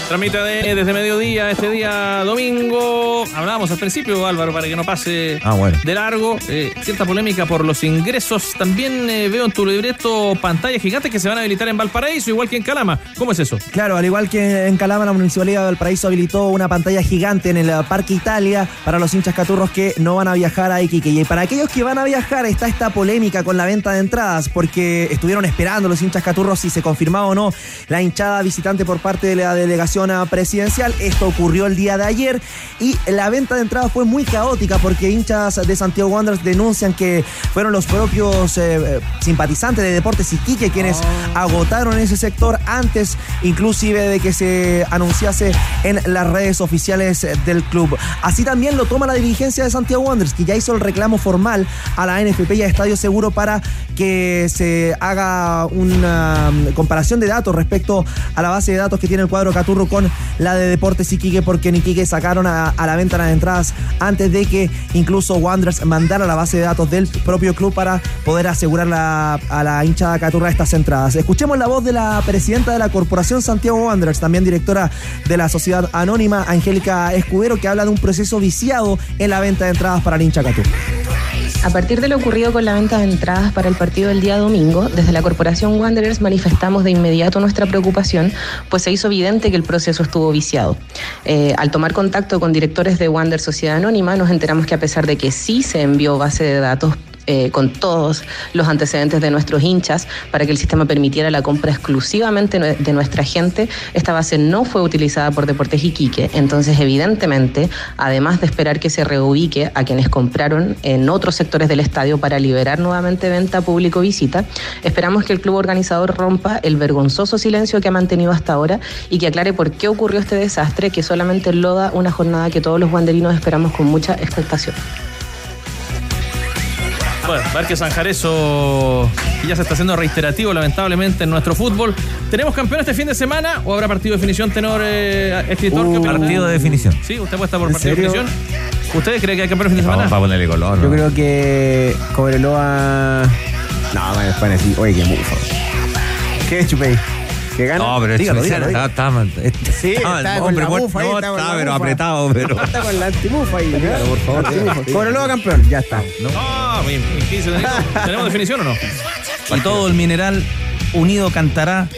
Transmite de- desde mediodía, este día domingo. Hablábamos al principio, Álvaro, para que no pase Ah, bueno. de largo. Eh, cierta polémica por los ingresos. También eh, veo en tu libreto pantallas gigantes que se van a habilitar en Valparaíso, igual que en Calama. ¿Cómo es eso? Claro, al igual que en Calama, la Municipalidad de Valparaíso habilitó una pantalla gigante en el eh, Parque Italia para los hinchas caturros que no van a viajar a Iquique. Y para aquellos que van a viajar está esta polémica con la venta de entradas porque estuvieron esperando los hinchas caturros si se confirmaba o no la hinchada visitante por parte de la delegación eh, presidencial. Esto ocurrió el día de ayer y la venta de entradas fue muy caótica porque hinchas de Santiago Wanderers denuncian que fueron los propios eh, simpatizantes de Deportes Iquique quienes agotaron ese sector antes inclusive de que se anunciase en las redes oficiales del club. Así también lo toma la dirigencia de Santiago Wanderers que ya hizo el reclamo formal a la NFP y a Estadio Seguro para que se haga una mm, comparación de datos respecto a la base de datos que tiene el cuadro Caturro con la de Deportes Iquique porque en Iquique sacaron a, a la venta las entradas antes de que incluso Wanderers mandara la base de datos del propio club para poder asegurar la- a la hinchada Caturra estas entradas. Escuchemos la voz de la presidenta de la Corporación Santiago Wanderers, también directora de la Sociedad Anónima, Angélica Escudero, que habla de un proceso viciado en la venta de entradas para el Caturra. A partir de lo ocurrido con la venta de entradas para el partido del día domingo, desde la Corporación Wanderers manifestamos de inmediato nuestra preocupación, pues se hizo evidente que el proceso estuvo viciado. Eh, al tomar contacto con directores de Wander Sociedad Anónima, nos enteramos que a pesar de que sí se envió base de datos eh, con todos los antecedentes de nuestros hinchas para que el sistema permitiera la compra exclusivamente de nuestra gente. Esta base no fue utilizada por Deportes Iquique, entonces evidentemente, además de esperar que se reubique a quienes compraron en otros sectores del estadio para liberar nuevamente venta público visita, esperamos que el club organizador rompa el vergonzoso silencio que ha mantenido hasta ahora y que aclare por qué ocurrió este desastre que solamente loda una jornada que todos los guanderinos esperamos con mucha expectación. Bueno, Parque Sanjareso ya se está haciendo reiterativo, lamentablemente, en nuestro fútbol. ¿Tenemos campeón este fin de semana o habrá partido de definición, tenor eh, escritor? ¿Qué opina? partido de definición. Sí, usted apuesta por ¿En partido serio? de definición. ¿Ustedes creen que hay campeón el fin de Vamos semana? para ponerle color. Yo creo que Cobreloa. No, me van a decir, oye, qué mufa. ¿Qué chupé? ¿Que gana? No, pero dígalo, dígalo, está, dígalo. está, está, Sí, con la ahí, pero apretado, pero. Está con la antimufa ahí. Dígalo, por favor. Cobreloa campeón, ya está. No, mi- mi 15 de enero. ¿Tenemos definición o no? Y todo el mineral unido cantará.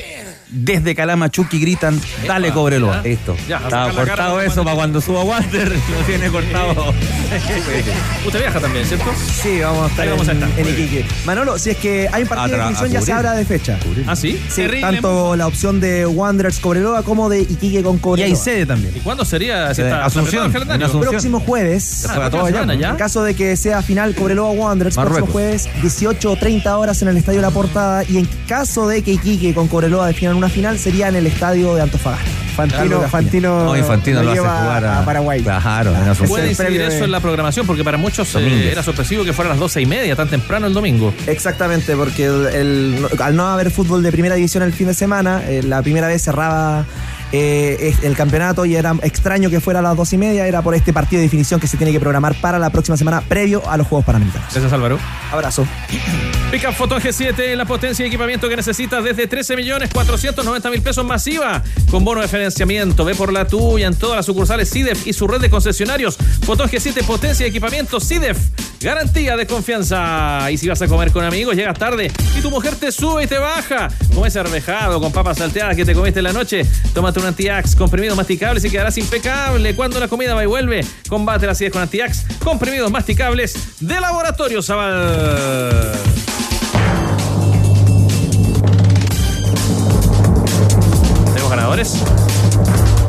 Desde Calamachuqui gritan, dale Cobreloa. Listo. Ya, Estaba cara cortado eso para cuando suba Wander. Lo tiene cortado. Usted viaja también, ¿cierto? Sí, vamos a estar, Ahí vamos a en, estar. en. Iquique. Manolo, si es que hay un partido de a ya se habla de fecha. ¿Ah, sí? Sí, Terrible. tanto la opción de Wanderers Cobreloa como de Iquique con Y Cobreloa. hay sede también. ¿Y cuándo sería? Si está- Asunción, el en Asunción. Próximo jueves, Ah, semana, en ¿ya? caso de que sea final Cobreloa Wanderers, próximo jueves, 18 o 30 horas en el Estadio La Portada. Y en caso de que Iquique con Cobreloa definan una final, sería en el Estadio de Antofagasta. Fantino, Fantino, No, Infantino lo hace lleva jugar a, a Paraguay. Claro, en Asunción. Puede incidir eso de- en la programación, porque para muchos eh, era sorpresivo que fuera a las 12 y media, tan temprano el domingo. Exactamente, porque el- el- al no haber fútbol de primera división el fin de semana, eh, la primera vez cerraba eh, el campeonato y era extraño que fuera a las dos y media, era por este partido de definición que se tiene que programar para la próxima semana previo a los Juegos Panamericanos. Gracias, Álvaro. Abrazo. Pickup Photon G7, la potencia y equipamiento que necesitas desde 13 millones 490 mil pesos masiva, con bono de financiamiento. Ve por la tuya en todas las sucursales CIDEF y su red de concesionarios. Photon G7, potencia y equipamiento CIDEF, garantía de confianza. Y si vas a comer con amigos, llegas tarde y tu mujer te sube y te baja. Como ese arvejado con papas salteadas que te comiste en la noche, tómate un Antiax, comprimidos masticables y quedarás impecable. Cuando la comida va y vuelve, combate la acidez con Antiax, comprimidos masticables de Laboratorio Zaval. ¿Tenemos ganadores?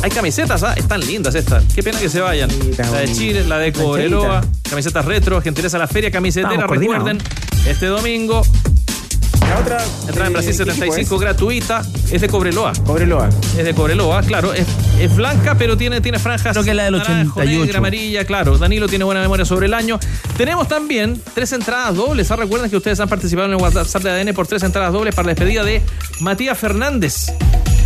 Hay camisetas, ¿ah? están lindas estas. Qué pena que se vayan. La de Chile, la de Cobreloa, camisetas retro, gentileza a la feria camisetera. Recuerden, este domingo. La otra. Entrada en eh, Brasil ¿qué equipo 75 es? gratuita. Es de Cobreloa. Cobreloa. Es de Cobreloa, claro. Es, es blanca, pero tiene, tiene franjas. Creo que es la del naranjo, 88. negra, amarilla, claro. Danilo tiene buena memoria sobre el año. Tenemos también tres entradas dobles. ¿ah? Recuerden que ustedes han participado en el WhatsApp de ADN por tres entradas dobles para la despedida de Matías Fernández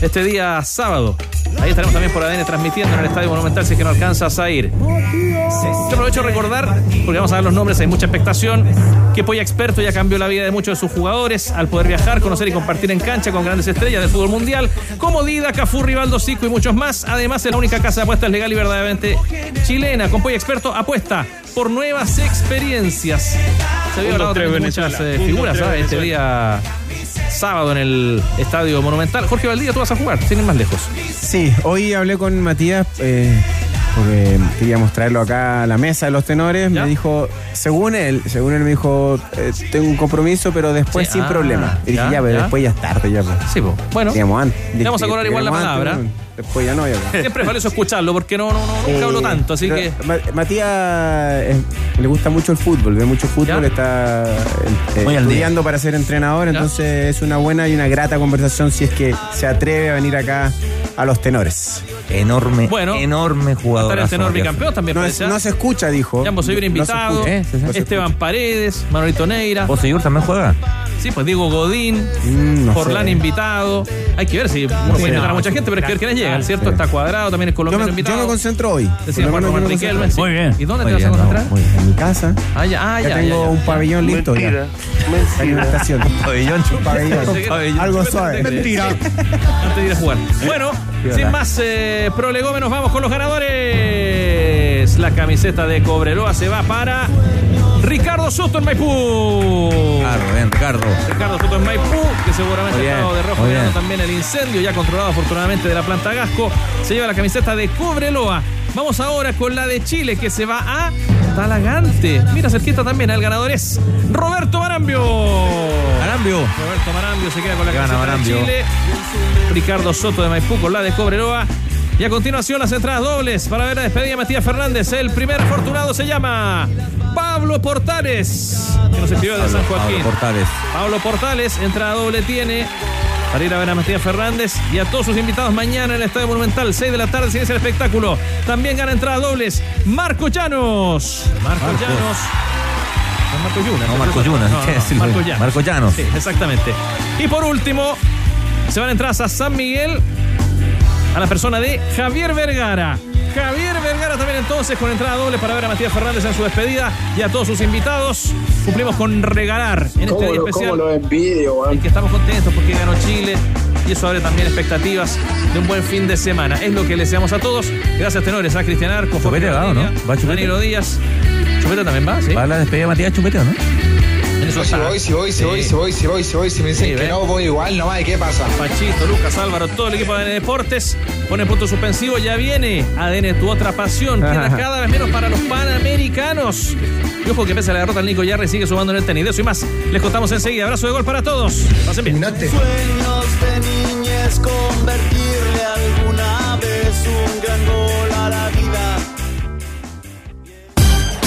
este día sábado. Ahí estaremos también por ADN transmitiendo en el Estadio Monumental si es que no alcanzas a ir. Yo aprovecho a recordar, porque vamos a dar los nombres, hay mucha expectación, que Polla Experto ya cambió la vida de muchos de sus jugadores al poder viajar, conocer y compartir en cancha con grandes estrellas del fútbol mundial, como Dida, Cafú, Rivaldo, Zico y muchos más. Además, es la única casa de apuestas legal y verdaderamente chilena. Con Polla Experto apuesta por nuevas experiencias. Se había hablado de muchas eh, figuras ¿ah? este día sábado en el Estadio Monumental. Jorge Valdía, tú vas a jugar, sin ir más lejos. Sí, hoy hablé con Matías eh, porque queríamos traerlo acá a la mesa de los tenores. Me dijo, según él, según él me dijo, eh, tengo un compromiso, pero después Sí, sin ah, problema. Y dije, ya, ya, pero después ya es tarde, ya. pues. Sí, pues. Bueno, Teníamos antes. vamos a cobrar igual la antes, palabra. Después ya no, ya. pues. siempre es valioso escucharlo porque no, no, no nunca Eh, hablo tanto, así que. Ma- Matías eh, le gusta mucho el fútbol, ve mucho fútbol, Ya. está eh, Muy estudiando para ser entrenador, entonces es una buena y una grata conversación si es que se atreve a venir acá a los tenores. Enorme, Bueno, enorme jugador. Estar este enorme campeón también No, es- no se escucha, dijo. Ya hemos invitado, No se escucha. Eh, sí, sí. Esteban Paredes, Manolito Neira. Poseyur también juega. Sí, pues Diego Godín, Mm, no Forlán sé. invitado. Hay que ver si uno puede invitar a mucha gente, pero hay que ver quiénes llegan, ¿cierto? Está cuadrado, también el Yo colombiano me, yo invitado. me concentro hoy. Decía Juan Román yo me Riquelme. Muy bien. ¿Y dónde Muy te vas a no, concentrar? muy bien. En mi casa. Ah, ya, ah, Ya ya, tengo ya, un ya. pabellón listo ya. Alimentación. Pabellón. Pabellón. Algo suave. Mentira. Antes de ir a jugar. Bueno, sin más eh, prolegómenos, vamos con los ganadores. La camiseta de Cobreloa se va para Ricardo Soto en Maipú. Claro, bien, Ricardo. Ricardo Soto en Maipú, que seguramente ha estado de rojo mirando también el incendio, ya controlado afortunadamente de la planta Gasco. Se lleva la camiseta de Cobreloa. Vamos ahora con la de Chile, que se va a Talagante. Mira, cerquita también, el ganador es Roberto Marambio. Marambio. Roberto Marambio se queda con la camiseta de Chile. Ricardo Soto de Maipú con la de Cobreloa. Y a continuación las entradas dobles para ver la despedida de Matías Fernández. El primer afortunado se llama Pablo Portales, que nos escribió de San Joaquín. Pablo Portales. Pablo Portales, entrada doble tiene para ir a ver a Matías Fernández y a todos sus invitados mañana en el Estadio Monumental, 6 de la tarde, se inicia el espectáculo. También gana entradas dobles Marco Llanos. Marco Marcos. Llanos. No, Marco Llanos. No, Marco Llanos, No, no. Marco Llanos. Marco Llanos. Sí, exactamente. Y por último, se van entradas a San Miguel a la persona de Javier Vergara. Javier Vergara también entonces con entrada doble para ver a Matías Fernández en su despedida y a todos sus invitados. Cumplimos con regalar en este ¿Cómo día lo, especial. cómo lo envidio? En que estamos contentos porque ganó Chile y eso abre también expectativas de un buen fin de semana. Es lo que le deseamos a todos. Gracias, tenores, a Cristian Arco, Jorge Chupete ha dado, Valdivia, ¿no? ¿Va Chupete? Danilo Díaz. Chupete también va, ¿sí? Va a la despedida de Matías Chupeteo, ¿no? Si voy, si voy, si voy, si voy, si voy, si voy, si me dicen Sí, que no voy igual, nomás, ¿y qué pasa? Pachito, Lucas, Álvaro, todo el equipo de ADN Deportes pone punto suspensivo. Ya viene ADN, tu otra pasión. Queda cada vez menos para los panamericanos. Y ojo que pese a la derrota, el Nico Yarri sigue sumando en el tenis. De eso y más, les contamos enseguida. Abrazo de gol para todos. Pasen bien. Sueños de niñez, convertirle alguna vez un gran gol a la vida.